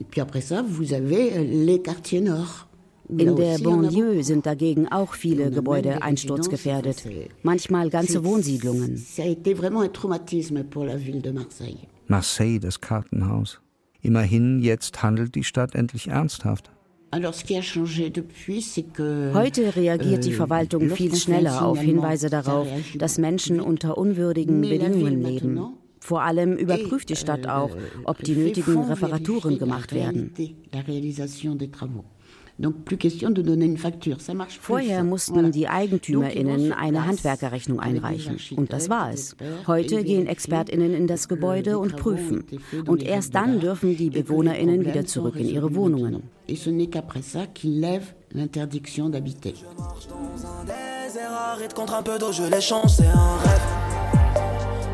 Et puis après ça, vous avez euh, les quartiers nord. In der Banlieue sind dagegen auch viele Gebäude einsturzgefährdet, manchmal ganze Wohnsiedlungen. Marseille, das Kartenhaus. Immerhin, jetzt handelt die Stadt endlich ernsthaft. Heute reagiert die euh, Verwaltung viel schneller auf Hinweise darauf, dass Menschen unter unwürdigen Bedingungen leben. Vor allem überprüft die Stadt auch, ob die nötigen Reparaturen gemacht werden. Vorher mussten die EigentümerInnen eine Handwerkerrechnung einreichen. Und das war es. Heute gehen ExpertInnen in das Gebäude und prüfen. Und erst dann dürfen die BewohnerInnen wieder zurück in ihre Wohnungen. l'interdiction d'habiter. contre un peu d'eau, je les change, c'est un rêve.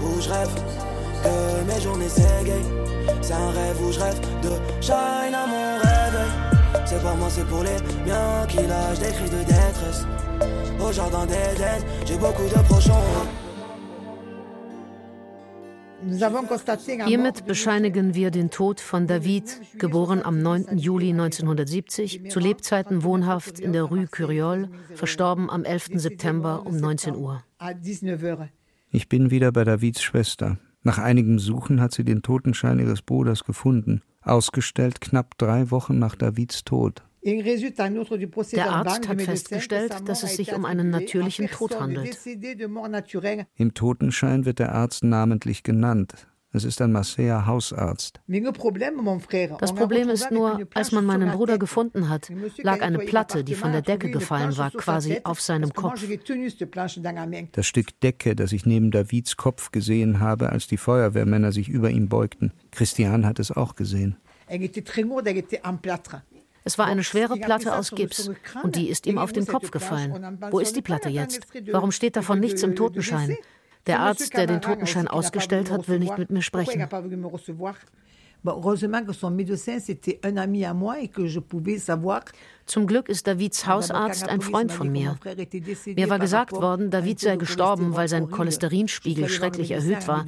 Où je rêve que mes journées gay. C'est un rêve où je rêve de shine à mon réveil. C'est pas moi, c'est pour les miens qui lâchent des cris de détresse. Au jardin d'Éden, j'ai beaucoup de prochains. Hiermit bescheinigen wir den Tod von David, geboren am 9. Juli 1970, zu Lebzeiten wohnhaft in der Rue Curiole, verstorben am 11. September um 19 Uhr. Ich bin wieder bei Davids Schwester. Nach einigem Suchen hat sie den Totenschein ihres Bruders gefunden ausgestellt knapp drei Wochen nach Davids Tod. Der Arzt hat festgestellt, dass es sich um einen natürlichen Tod handelt. Im Totenschein wird der Arzt namentlich genannt. Es ist ein Marseiller Hausarzt. Das Problem ist nur, als man meinen Bruder gefunden hat, lag eine Platte, die von der Decke gefallen war, quasi auf seinem Kopf. Das Stück Decke, das ich neben Davids Kopf gesehen habe, als die Feuerwehrmänner sich über ihn beugten. Christian hat es auch gesehen. Es war eine schwere Platte aus Gips und die ist ihm auf den Kopf gefallen. Wo ist die Platte jetzt? Warum steht davon nichts im Totenschein? Der Arzt, der den Totenschein ausgestellt hat, will nicht mit mir sprechen. zum Glück ist Davids Hausarzt ein Freund von mir. Mir war gesagt worden, David sei gestorben, weil sein Cholesterinspiegel schrecklich erhöht war.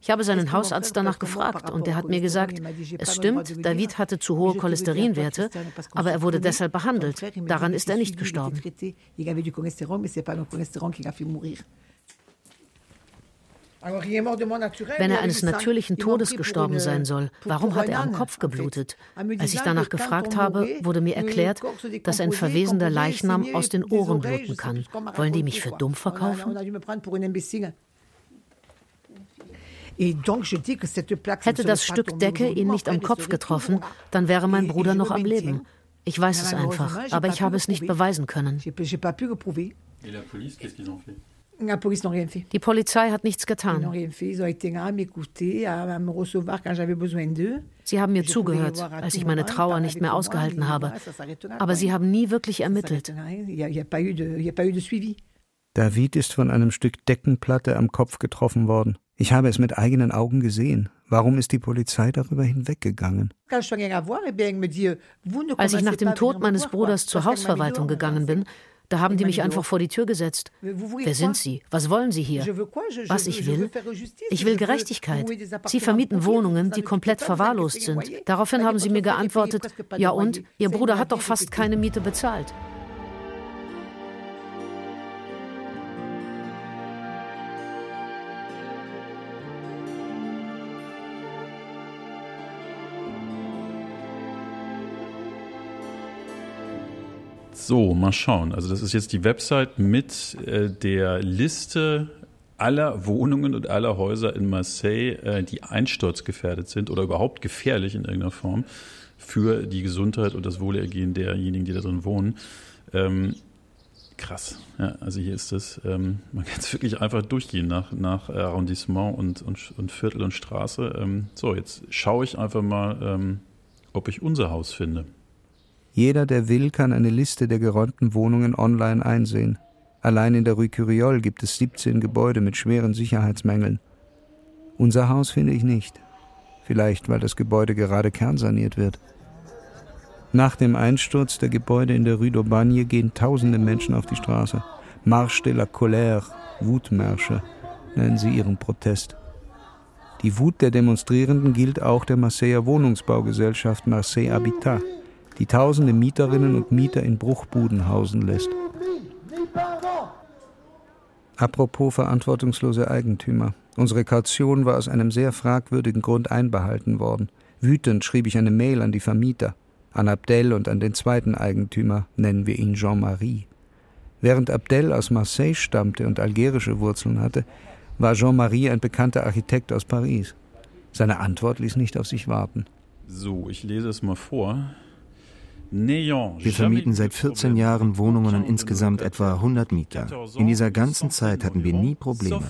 Ich habe seinen Hausarzt danach gefragt und er hat mir gesagt, es stimmt, David hatte zu hohe Cholesterinwerte, aber er wurde deshalb behandelt. Daran ist er nicht gestorben. Wenn er eines natürlichen Todes gestorben sein soll, warum hat er am Kopf geblutet? Als ich danach gefragt habe, wurde mir erklärt, dass ein verwesender Leichnam aus den Ohren bluten kann. Wollen die mich für dumm verkaufen? Hätte das Stück Decke ihn nicht am Kopf getroffen, dann wäre mein Bruder noch am Leben. Ich weiß es einfach, aber ich habe es nicht beweisen können. Die Polizei hat nichts getan. Sie haben mir zugehört, als ich meine Trauer nicht mehr ausgehalten habe. Aber sie haben nie wirklich ermittelt. David ist von einem Stück Deckenplatte am Kopf getroffen worden. Ich habe es mit eigenen Augen gesehen. Warum ist die Polizei darüber hinweggegangen? Als ich nach dem Tod meines Bruders zur Hausverwaltung gegangen bin, da haben die mich einfach vor die Tür gesetzt. Wer sind Sie? Was wollen Sie hier? Was ich will? Ich will Gerechtigkeit. Sie vermieten Wohnungen, die komplett verwahrlost sind. Daraufhin haben sie mir geantwortet, ja und? Ihr Bruder hat doch fast keine Miete bezahlt. So, mal schauen. Also das ist jetzt die Website mit äh, der Liste aller Wohnungen und aller Häuser in Marseille, äh, die einsturzgefährdet sind oder überhaupt gefährlich in irgendeiner Form für die Gesundheit und das Wohlergehen derjenigen, die da drin wohnen. Ähm, krass. Ja, also hier ist das, ähm, man kann es wirklich einfach durchgehen nach, nach Arrondissement und, und, und Viertel und Straße. Ähm, so, jetzt schaue ich einfach mal, ähm, ob ich unser Haus finde. Jeder, der will, kann eine Liste der geräumten Wohnungen online einsehen. Allein in der Rue Curiol gibt es 17 Gebäude mit schweren Sicherheitsmängeln. Unser Haus finde ich nicht. Vielleicht, weil das Gebäude gerade kernsaniert wird. Nach dem Einsturz der Gebäude in der Rue d'Aubagne gehen tausende Menschen auf die Straße. Marche de la Colère, Wutmärsche, nennen sie ihren Protest. Die Wut der Demonstrierenden gilt auch der Marseiller Wohnungsbaugesellschaft Marseille Habitat die tausende Mieterinnen und Mieter in Bruchbuden hausen lässt. Apropos verantwortungslose Eigentümer. Unsere Kaution war aus einem sehr fragwürdigen Grund einbehalten worden. Wütend schrieb ich eine Mail an die Vermieter, an Abdel und an den zweiten Eigentümer, nennen wir ihn Jean-Marie. Während Abdel aus Marseille stammte und algerische Wurzeln hatte, war Jean-Marie ein bekannter Architekt aus Paris. Seine Antwort ließ nicht auf sich warten. So, ich lese es mal vor. Wir vermieten seit 14 Jahren Wohnungen an insgesamt etwa 100 Mieter. In dieser ganzen Zeit hatten wir nie Probleme.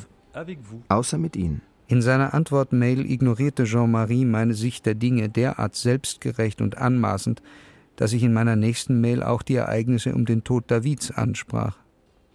Außer mit Ihnen. In seiner Antwortmail ignorierte Jean-Marie meine Sicht der Dinge derart selbstgerecht und anmaßend, dass ich in meiner nächsten Mail auch die Ereignisse um den Tod Davids ansprach.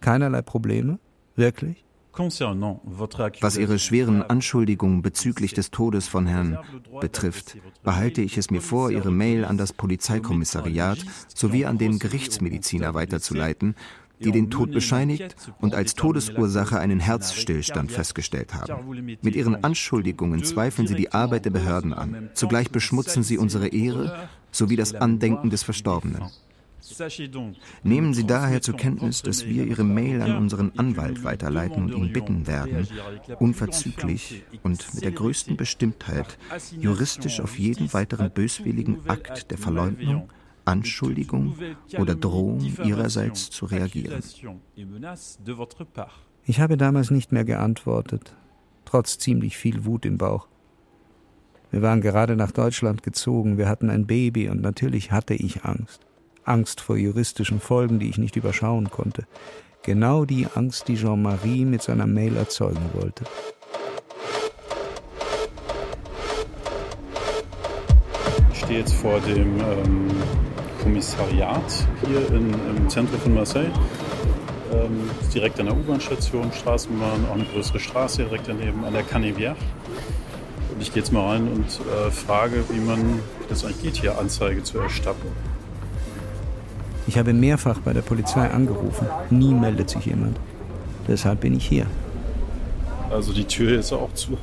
Keinerlei Probleme? Wirklich? Was Ihre schweren Anschuldigungen bezüglich des Todes von Herrn betrifft, behalte ich es mir vor, Ihre Mail an das Polizeikommissariat sowie an den Gerichtsmediziner weiterzuleiten, die den Tod bescheinigt und als Todesursache einen Herzstillstand festgestellt haben. Mit Ihren Anschuldigungen zweifeln Sie die Arbeit der Behörden an. Zugleich beschmutzen Sie unsere Ehre sowie das Andenken des Verstorbenen. Nehmen Sie daher zur Kenntnis, dass wir Ihre Mail an unseren Anwalt weiterleiten und ihn bitten werden, unverzüglich und mit der größten Bestimmtheit juristisch auf jeden weiteren böswilligen Akt der Verleumdung, Anschuldigung oder Drohung Ihrerseits zu reagieren. Ich habe damals nicht mehr geantwortet, trotz ziemlich viel Wut im Bauch. Wir waren gerade nach Deutschland gezogen, wir hatten ein Baby und natürlich hatte ich Angst. Angst vor juristischen Folgen, die ich nicht überschauen konnte. Genau die Angst, die Jean-Marie mit seiner Mail erzeugen wollte. Ich stehe jetzt vor dem ähm, Kommissariat hier in, im Zentrum von Marseille. Ähm, direkt an der U-Bahn-Station, Straßenbahn, auch eine größere Straße direkt daneben, an der Canevière. Und ich gehe jetzt mal rein und äh, frage, wie man das eigentlich geht, hier Anzeige zu erstatten. Ich habe mehrfach bei der Polizei angerufen. Nie meldet sich jemand. Deshalb bin ich hier. Also die Tür ist auch zu.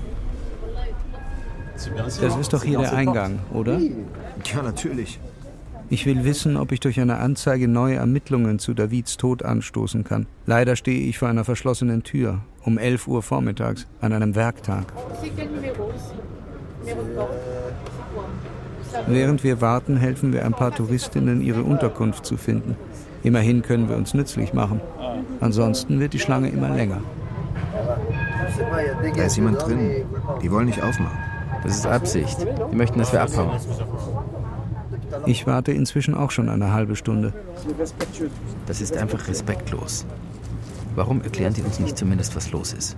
Das ist doch hier der Eingang, oder? Ja, natürlich. Ich will wissen, ob ich durch eine Anzeige neue Ermittlungen zu Davids Tod anstoßen kann. Leider stehe ich vor einer verschlossenen Tür um 11 Uhr vormittags an einem Werktag. Während wir warten, helfen wir ein paar Touristinnen, ihre Unterkunft zu finden. Immerhin können wir uns nützlich machen. Ansonsten wird die Schlange immer länger. Da ist jemand drin. Die wollen nicht aufmachen. Das ist Absicht. Die möchten, dass wir abhauen. Ich warte inzwischen auch schon eine halbe Stunde. Das ist einfach respektlos. Warum erklären die uns nicht zumindest, was los ist?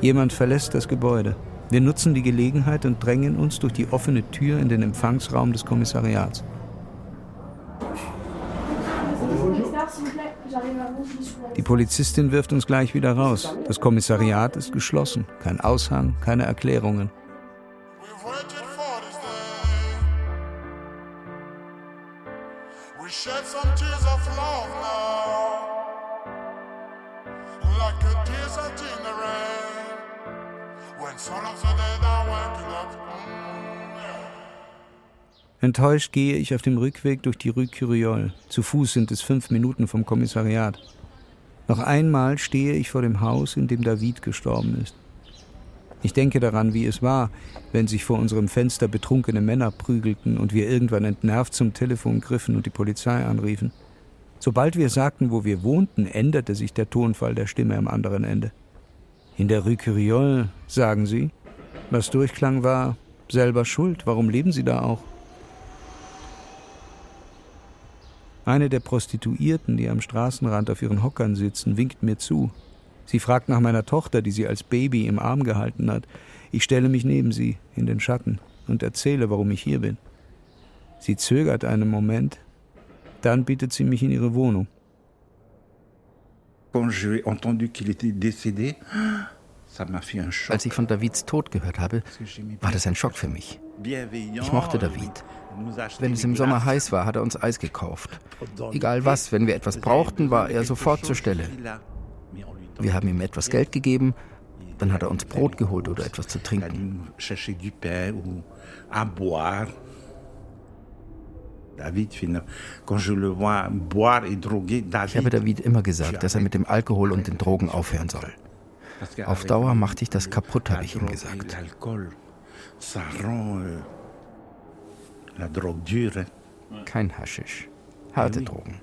Jemand verlässt das Gebäude. Wir nutzen die Gelegenheit und drängen uns durch die offene Tür in den Empfangsraum des Kommissariats. Die Polizistin wirft uns gleich wieder raus. Das Kommissariat ist geschlossen. Kein Aushang, keine Erklärungen. Enttäuscht gehe ich auf dem Rückweg durch die Rue Curiol. Zu Fuß sind es fünf Minuten vom Kommissariat. Noch einmal stehe ich vor dem Haus, in dem David gestorben ist. Ich denke daran, wie es war, wenn sich vor unserem Fenster betrunkene Männer prügelten und wir irgendwann entnervt zum Telefon griffen und die Polizei anriefen. Sobald wir sagten, wo wir wohnten, änderte sich der Tonfall der Stimme am anderen Ende. In der Rue Curiol, sagen sie. Was durchklang war, selber schuld. Warum leben Sie da auch? Eine der Prostituierten, die am Straßenrand auf ihren Hockern sitzen, winkt mir zu. Sie fragt nach meiner Tochter, die sie als Baby im Arm gehalten hat. Ich stelle mich neben sie, in den Schatten, und erzähle, warum ich hier bin. Sie zögert einen Moment, dann bittet sie mich in ihre Wohnung. Als ich von Davids Tod gehört habe, war das ein Schock für mich. Ich mochte David. Wenn es im Sommer heiß war, hat er uns Eis gekauft. Egal was, wenn wir etwas brauchten, war er sofort zur Stelle. Wir haben ihm etwas Geld gegeben, dann hat er uns Brot geholt oder etwas zu trinken. Ich habe David immer gesagt, dass er mit dem Alkohol und den Drogen aufhören soll. Auf Dauer macht dich das kaputt, habe ich ihm gesagt. Kein Haschisch, harte Drogen.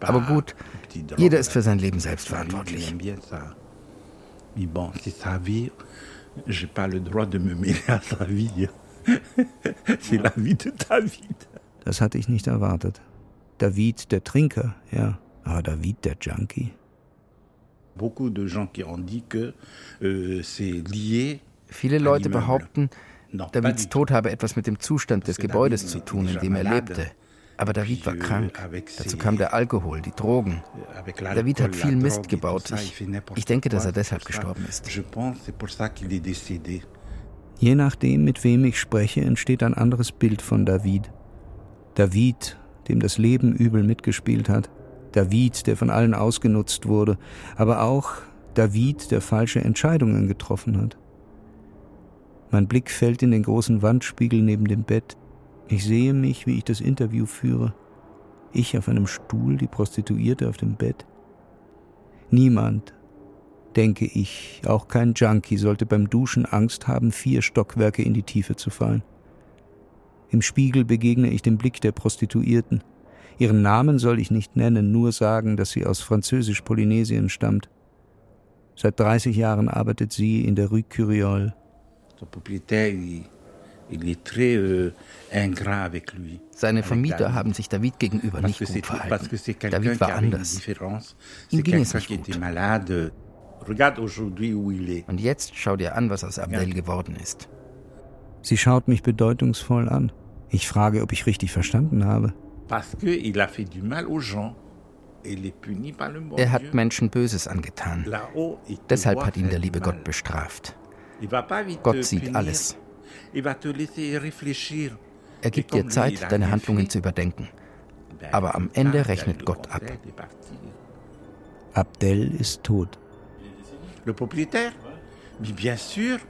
Aber gut, jeder ist für sein Leben selbst verantwortlich. Das hatte ich nicht erwartet. David der Trinker, ja, aber David der Junkie. Euh, Viele Leute behaupten, Davids Tod habe etwas mit dem Zustand des Gebäudes zu tun, in dem er lebte. Aber David war krank. Dazu kam der Alkohol, die Drogen. David hat viel Mist gebaut. Ich, ich denke, dass er deshalb gestorben ist. Je nachdem, mit wem ich spreche, entsteht ein anderes Bild von David. David, dem das Leben übel mitgespielt hat. David, der von allen ausgenutzt wurde. Aber auch David, der falsche Entscheidungen getroffen hat. Mein Blick fällt in den großen Wandspiegel neben dem Bett. Ich sehe mich, wie ich das Interview führe. Ich auf einem Stuhl, die Prostituierte auf dem Bett. Niemand, denke ich, auch kein Junkie sollte beim Duschen Angst haben, vier Stockwerke in die Tiefe zu fallen. Im Spiegel begegne ich dem Blick der Prostituierten. Ihren Namen soll ich nicht nennen, nur sagen, dass sie aus Französisch-Polynesien stammt. Seit 30 Jahren arbeitet sie in der Rue Curiole. Euh, Seine Vermieter haben sich David gegenüber nicht gut verhalten. David war anders. Ihm ging es nicht gut. Und jetzt schau dir an, was aus Abdel geworden ist. Sie schaut mich bedeutungsvoll an. Ich frage, ob ich richtig verstanden habe. Er hat Menschen Böses angetan. Deshalb hat ihn der liebe Gott bestraft. Gott sieht alles. Er gibt dir Zeit, deine Handlungen zu überdenken. Aber am Ende rechnet Gott ab. Abdel ist tot. Le propriétaire? Bien sûr.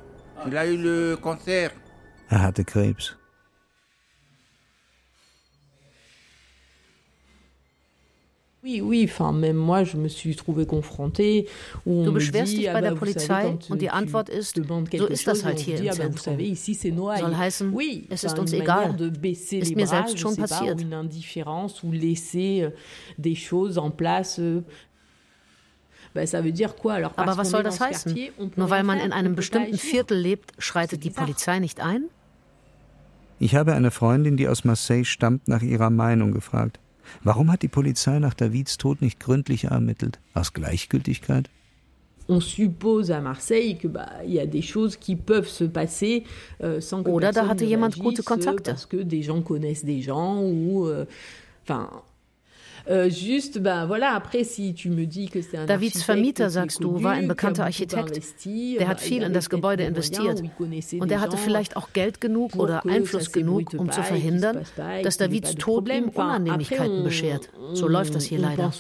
Il a eu le cancer. Er hatte Krebs. Du beschwerst dich bei der Polizei und die Antwort ist, so ist das halt hier im Zentrum. Soll heißen, es ist uns egal. Ist mir selbst schon passiert. Aber was soll das heißen? Nur weil man in einem bestimmten Viertel lebt, schreitet die Polizei nicht ein? Ich habe eine Freundin, die aus Marseille stammt, nach ihrer Meinung gefragt. Warum hat die Polizei nach Davids Tod nicht gründlicher ermittelt? Aus Gleichgültigkeit? Euh, Oder da hatte jemand gute Kontakte. Euh, Davids Vermieter, sagst du, war ein bekannter Architekt. Der hat viel in das Gebäude investiert. Und er hatte vielleicht auch Geld genug oder Einfluss genug, um zu verhindern, dass Davids Tod ihm Unannehmlichkeiten beschert. So läuft das hier leider.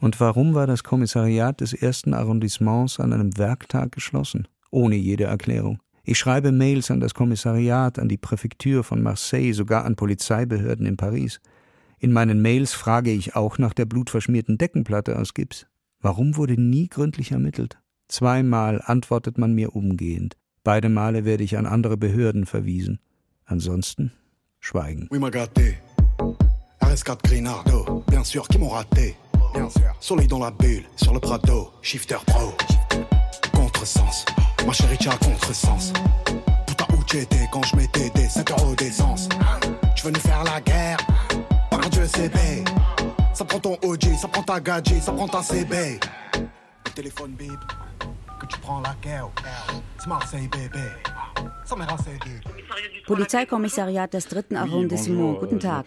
Und warum war das Kommissariat des ersten Arrondissements an einem Werktag geschlossen? Ohne jede Erklärung. Ich schreibe Mails an das Kommissariat, an die Präfektur von Marseille, sogar an Polizeibehörden in Paris. In meinen Mails frage ich auch nach der blutverschmierten Deckenplatte aus Gips. Warum wurde nie gründlich ermittelt? Zweimal antwortet man mir umgehend. Beide Male werde ich an andere Behörden verwiesen. Ansonsten Schweigen. Oui, RS4 Grinardo, bien sûr, qui m'ont raté. Bien sûr. Soleil dans la bulle, sur le Prado, Shifter Pro. Contresens. Ma chérie, tu as contresens. Putain, où tu étais quand je mettais des 5 euros d'essence Tu veux nous faire la guerre? Par Dieu, c'est B. Ça prend ton OG, ça prend ta gadget, ça prend ta CB. Le téléphone bip, que tu prends la guerre. C'est Marseille, bébé. Ça m'est renseigné. Polizeikommissariat des dritten Arrondissement. Guten Tag.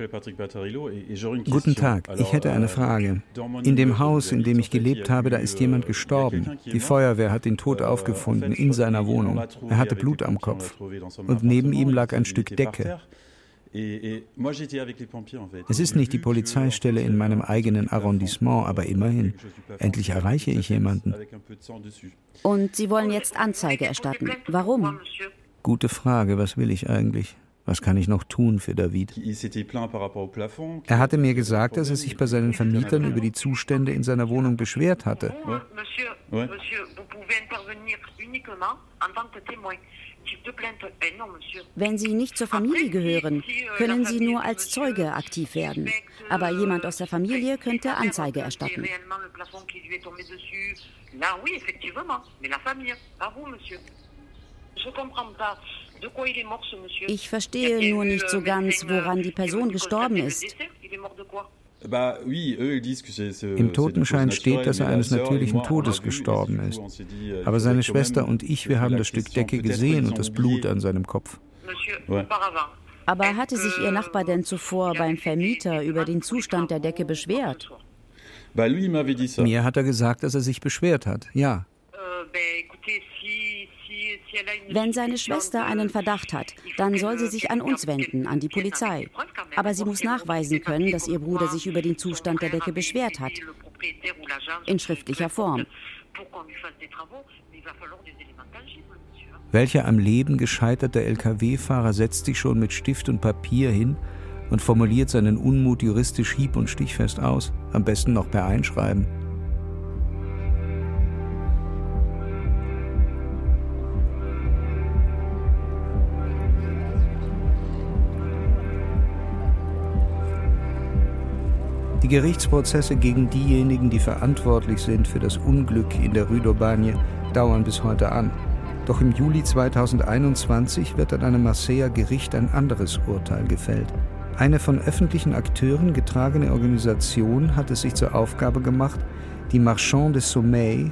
Guten Tag. Ich hätte eine Frage. In dem Haus, in dem ich gelebt habe, da ist jemand gestorben. Die Feuerwehr hat den Tod aufgefunden in seiner Wohnung. Er hatte Blut am Kopf. Und neben ihm lag ein Stück Decke. Es ist nicht die Polizeistelle in meinem eigenen Arrondissement, aber immerhin. Endlich erreiche ich jemanden. Und Sie wollen jetzt Anzeige erstatten. Warum? Gute Frage, was will ich eigentlich? Was kann ich noch tun für David? Er hatte mir gesagt, dass er sich bei seinen Vermietern über die Zustände in seiner Wohnung beschwert hatte. Wenn Sie nicht zur Familie gehören, können Sie nur als Zeuge aktiv werden. Aber jemand aus der Familie könnte Anzeige erstatten. Ich verstehe nur nicht so ganz, woran die Person gestorben ist. Im Totenschein steht, dass er eines natürlichen Todes gestorben ist. Euh, Aber seine Schwester und ich, wir haben das Stück Decke gesehen und das Blut an seinem Kopf. Aber hatte sich Ihr Nachbar denn zuvor beim Vermieter über den Zustand der Decke beschwert? Mir hat er gesagt, dass er sich beschwert hat, ja. Wenn seine Schwester einen Verdacht hat, dann soll sie sich an uns wenden, an die Polizei. Aber sie muss nachweisen können, dass ihr Bruder sich über den Zustand der Decke beschwert hat. In schriftlicher Form. Welcher am Leben gescheiterte Lkw-Fahrer setzt sich schon mit Stift und Papier hin und formuliert seinen Unmut juristisch hieb- und stichfest aus, am besten noch per Einschreiben? Die Gerichtsprozesse gegen diejenigen, die verantwortlich sind für das Unglück in der Rue d'Aubagne, dauern bis heute an. Doch im Juli 2021 wird an einem Marseiller Gericht ein anderes Urteil gefällt. Eine von öffentlichen Akteuren getragene Organisation hat es sich zur Aufgabe gemacht, die Marchands de Sommeil,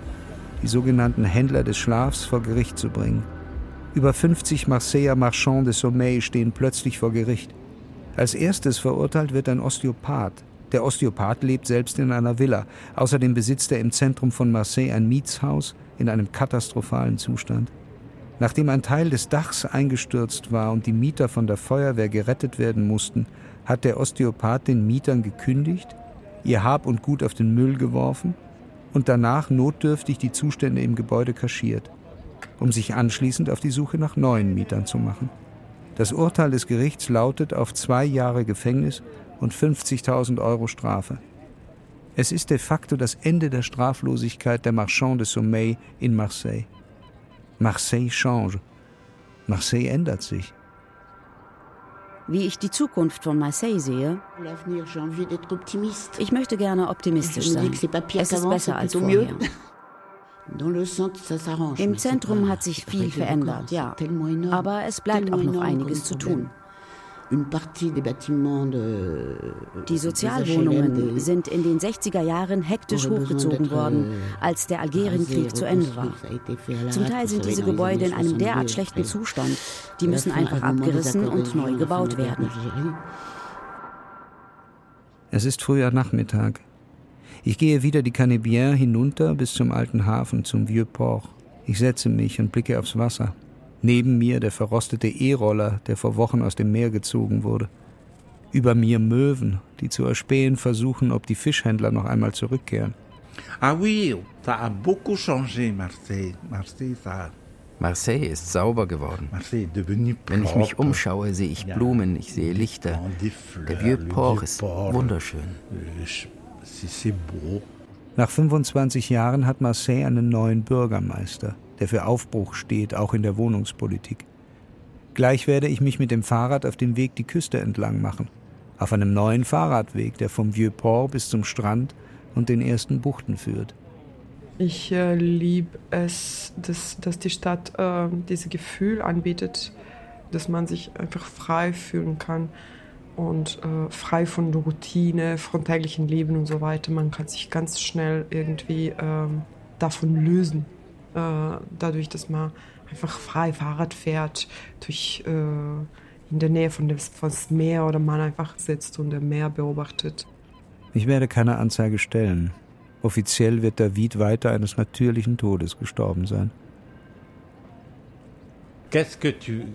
die sogenannten Händler des Schlafs, vor Gericht zu bringen. Über 50 Marseiller Marchands de Sommeil stehen plötzlich vor Gericht. Als erstes verurteilt wird ein Osteopath, Der Osteopath lebt selbst in einer Villa. Außerdem besitzt er im Zentrum von Marseille ein Mietshaus in einem katastrophalen Zustand. Nachdem ein Teil des Dachs eingestürzt war und die Mieter von der Feuerwehr gerettet werden mussten, hat der Osteopath den Mietern gekündigt, ihr Hab und Gut auf den Müll geworfen und danach notdürftig die Zustände im Gebäude kaschiert, um sich anschließend auf die Suche nach neuen Mietern zu machen. Das Urteil des Gerichts lautet auf zwei Jahre Gefängnis und 50.000 Euro Strafe. Es ist de facto das Ende der Straflosigkeit der Marchands de Sommeil in Marseille. Marseille change. Marseille ändert sich. Wie ich die Zukunft von Marseille sehe, ich möchte gerne optimistisch sein. Es ist besser als vorher. Im Zentrum hat sich viel verändert, ja. Aber es bleibt auch noch einiges zu tun. Die Sozialwohnungen sind in den 60er Jahren hektisch hochgezogen worden, als der Algerienkrieg zu Ende war. Zum Teil sind diese Gebäude in einem derart schlechten Zustand, die müssen einfach abgerissen und neu gebaut werden. Es ist früher Nachmittag. Ich gehe wieder die Canebière hinunter bis zum alten Hafen, zum Vieux Port. Ich setze mich und blicke aufs Wasser. Neben mir der verrostete E-Roller, der vor Wochen aus dem Meer gezogen wurde. Über mir Möwen, die zu erspähen versuchen, ob die Fischhändler noch einmal zurückkehren. Ah oui, ça a beaucoup changé, Marseille. Marseille, ça Marseille ist sauber geworden. Wenn ich mich umschaue, sehe ich Blumen, ich sehe Lichter. Der Vieux Port ist wunderschön. Nach 25 Jahren hat Marseille einen neuen Bürgermeister, der für Aufbruch steht, auch in der Wohnungspolitik. Gleich werde ich mich mit dem Fahrrad auf den Weg die Küste entlang machen. Auf einem neuen Fahrradweg, der vom Vieux Port bis zum Strand und den ersten Buchten führt. Ich äh, liebe es, dass, dass die Stadt äh, dieses Gefühl anbietet, dass man sich einfach frei fühlen kann und äh, frei von der Routine, von täglichen Leben und so weiter. Man kann sich ganz schnell irgendwie ähm, davon lösen, dadurch, dass man einfach frei Fahrrad fährt, durch, äh, in der Nähe von des, von das Meer oder man einfach sitzt und das Meer beobachtet. Ich werde keine Anzeige stellen. Offiziell wird David weiter eines natürlichen Todes gestorben sein. Qu'est-ce que tu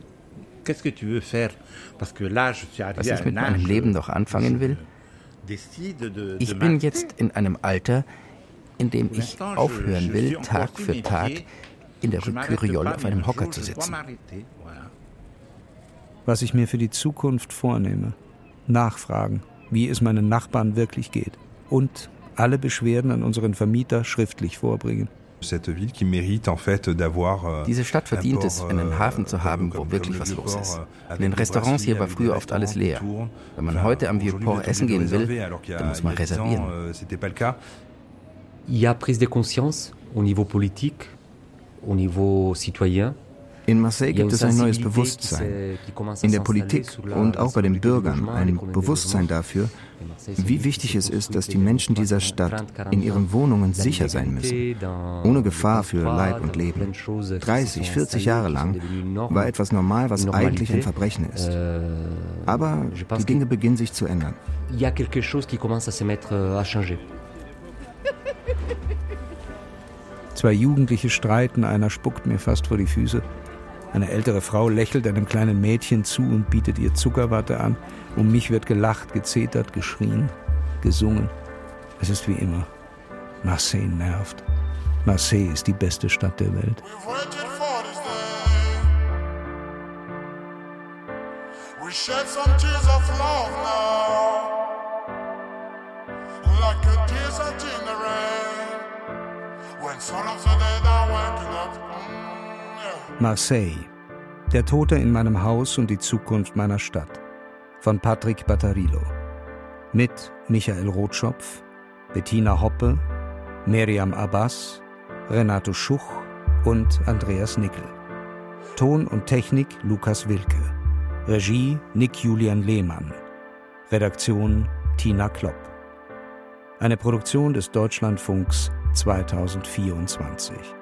was ich mit meinem Leben noch anfangen will? Ich bin jetzt in einem Alter, in dem ich aufhören will, Tag für Tag in der Rue Curiole auf einem Hocker zu sitzen. Was ich mir für die Zukunft vornehme. Nachfragen, wie es meinen Nachbarn wirklich geht. Und alle Beschwerden an unseren Vermieter schriftlich vorbringen. Euh, Diese Stadt verdient es, einen euh, Hafen zu haben, wo wirklich was los ist. Euh, In den Restaurants hier war früher oft alles leer. Wenn man heute am Vieux-Port essen gehen will, dann muss man reservieren. Il y a prise de conscience au niveau politique, au niveau citoyen. In Marseille gibt es ein neues Bewusstsein. In der Politik und auch bei den Bürgern ein Bewusstsein dafür, wie wichtig es ist, dass die Menschen dieser Stadt in ihren Wohnungen sicher sein müssen, ohne Gefahr für Leib und Leben. 30, 40 Jahre lang war etwas normal, was eigentlich ein Verbrechen ist. Euh, Aber die Dinge beginnen sich zu ändern. Zwei Jugendliche streiten, einer spuckt mir fast vor die Füße. Eine ältere Frau lächelt einem kleinen Mädchen zu und bietet ihr Zuckerwatte an. Um mich wird gelacht, gezetert, geschrien, gesungen. Es ist wie immer. Marseille nervt. Marseille ist die beste Stadt der Welt. We shed some tears of love now, Marseille. Der Tote in meinem Haus und die Zukunft meiner Stadt von Patrick Battarillo. Mit Michael Rotschopf, Bettina Hoppe, Miriam Abbas, Renato Schuch und Andreas Nickel. Ton und Technik Lukas Wilke. Regie Nick Julian Lehmann. Redaktion Tina Klopp. Eine Produktion des Deutschlandfunks 2024.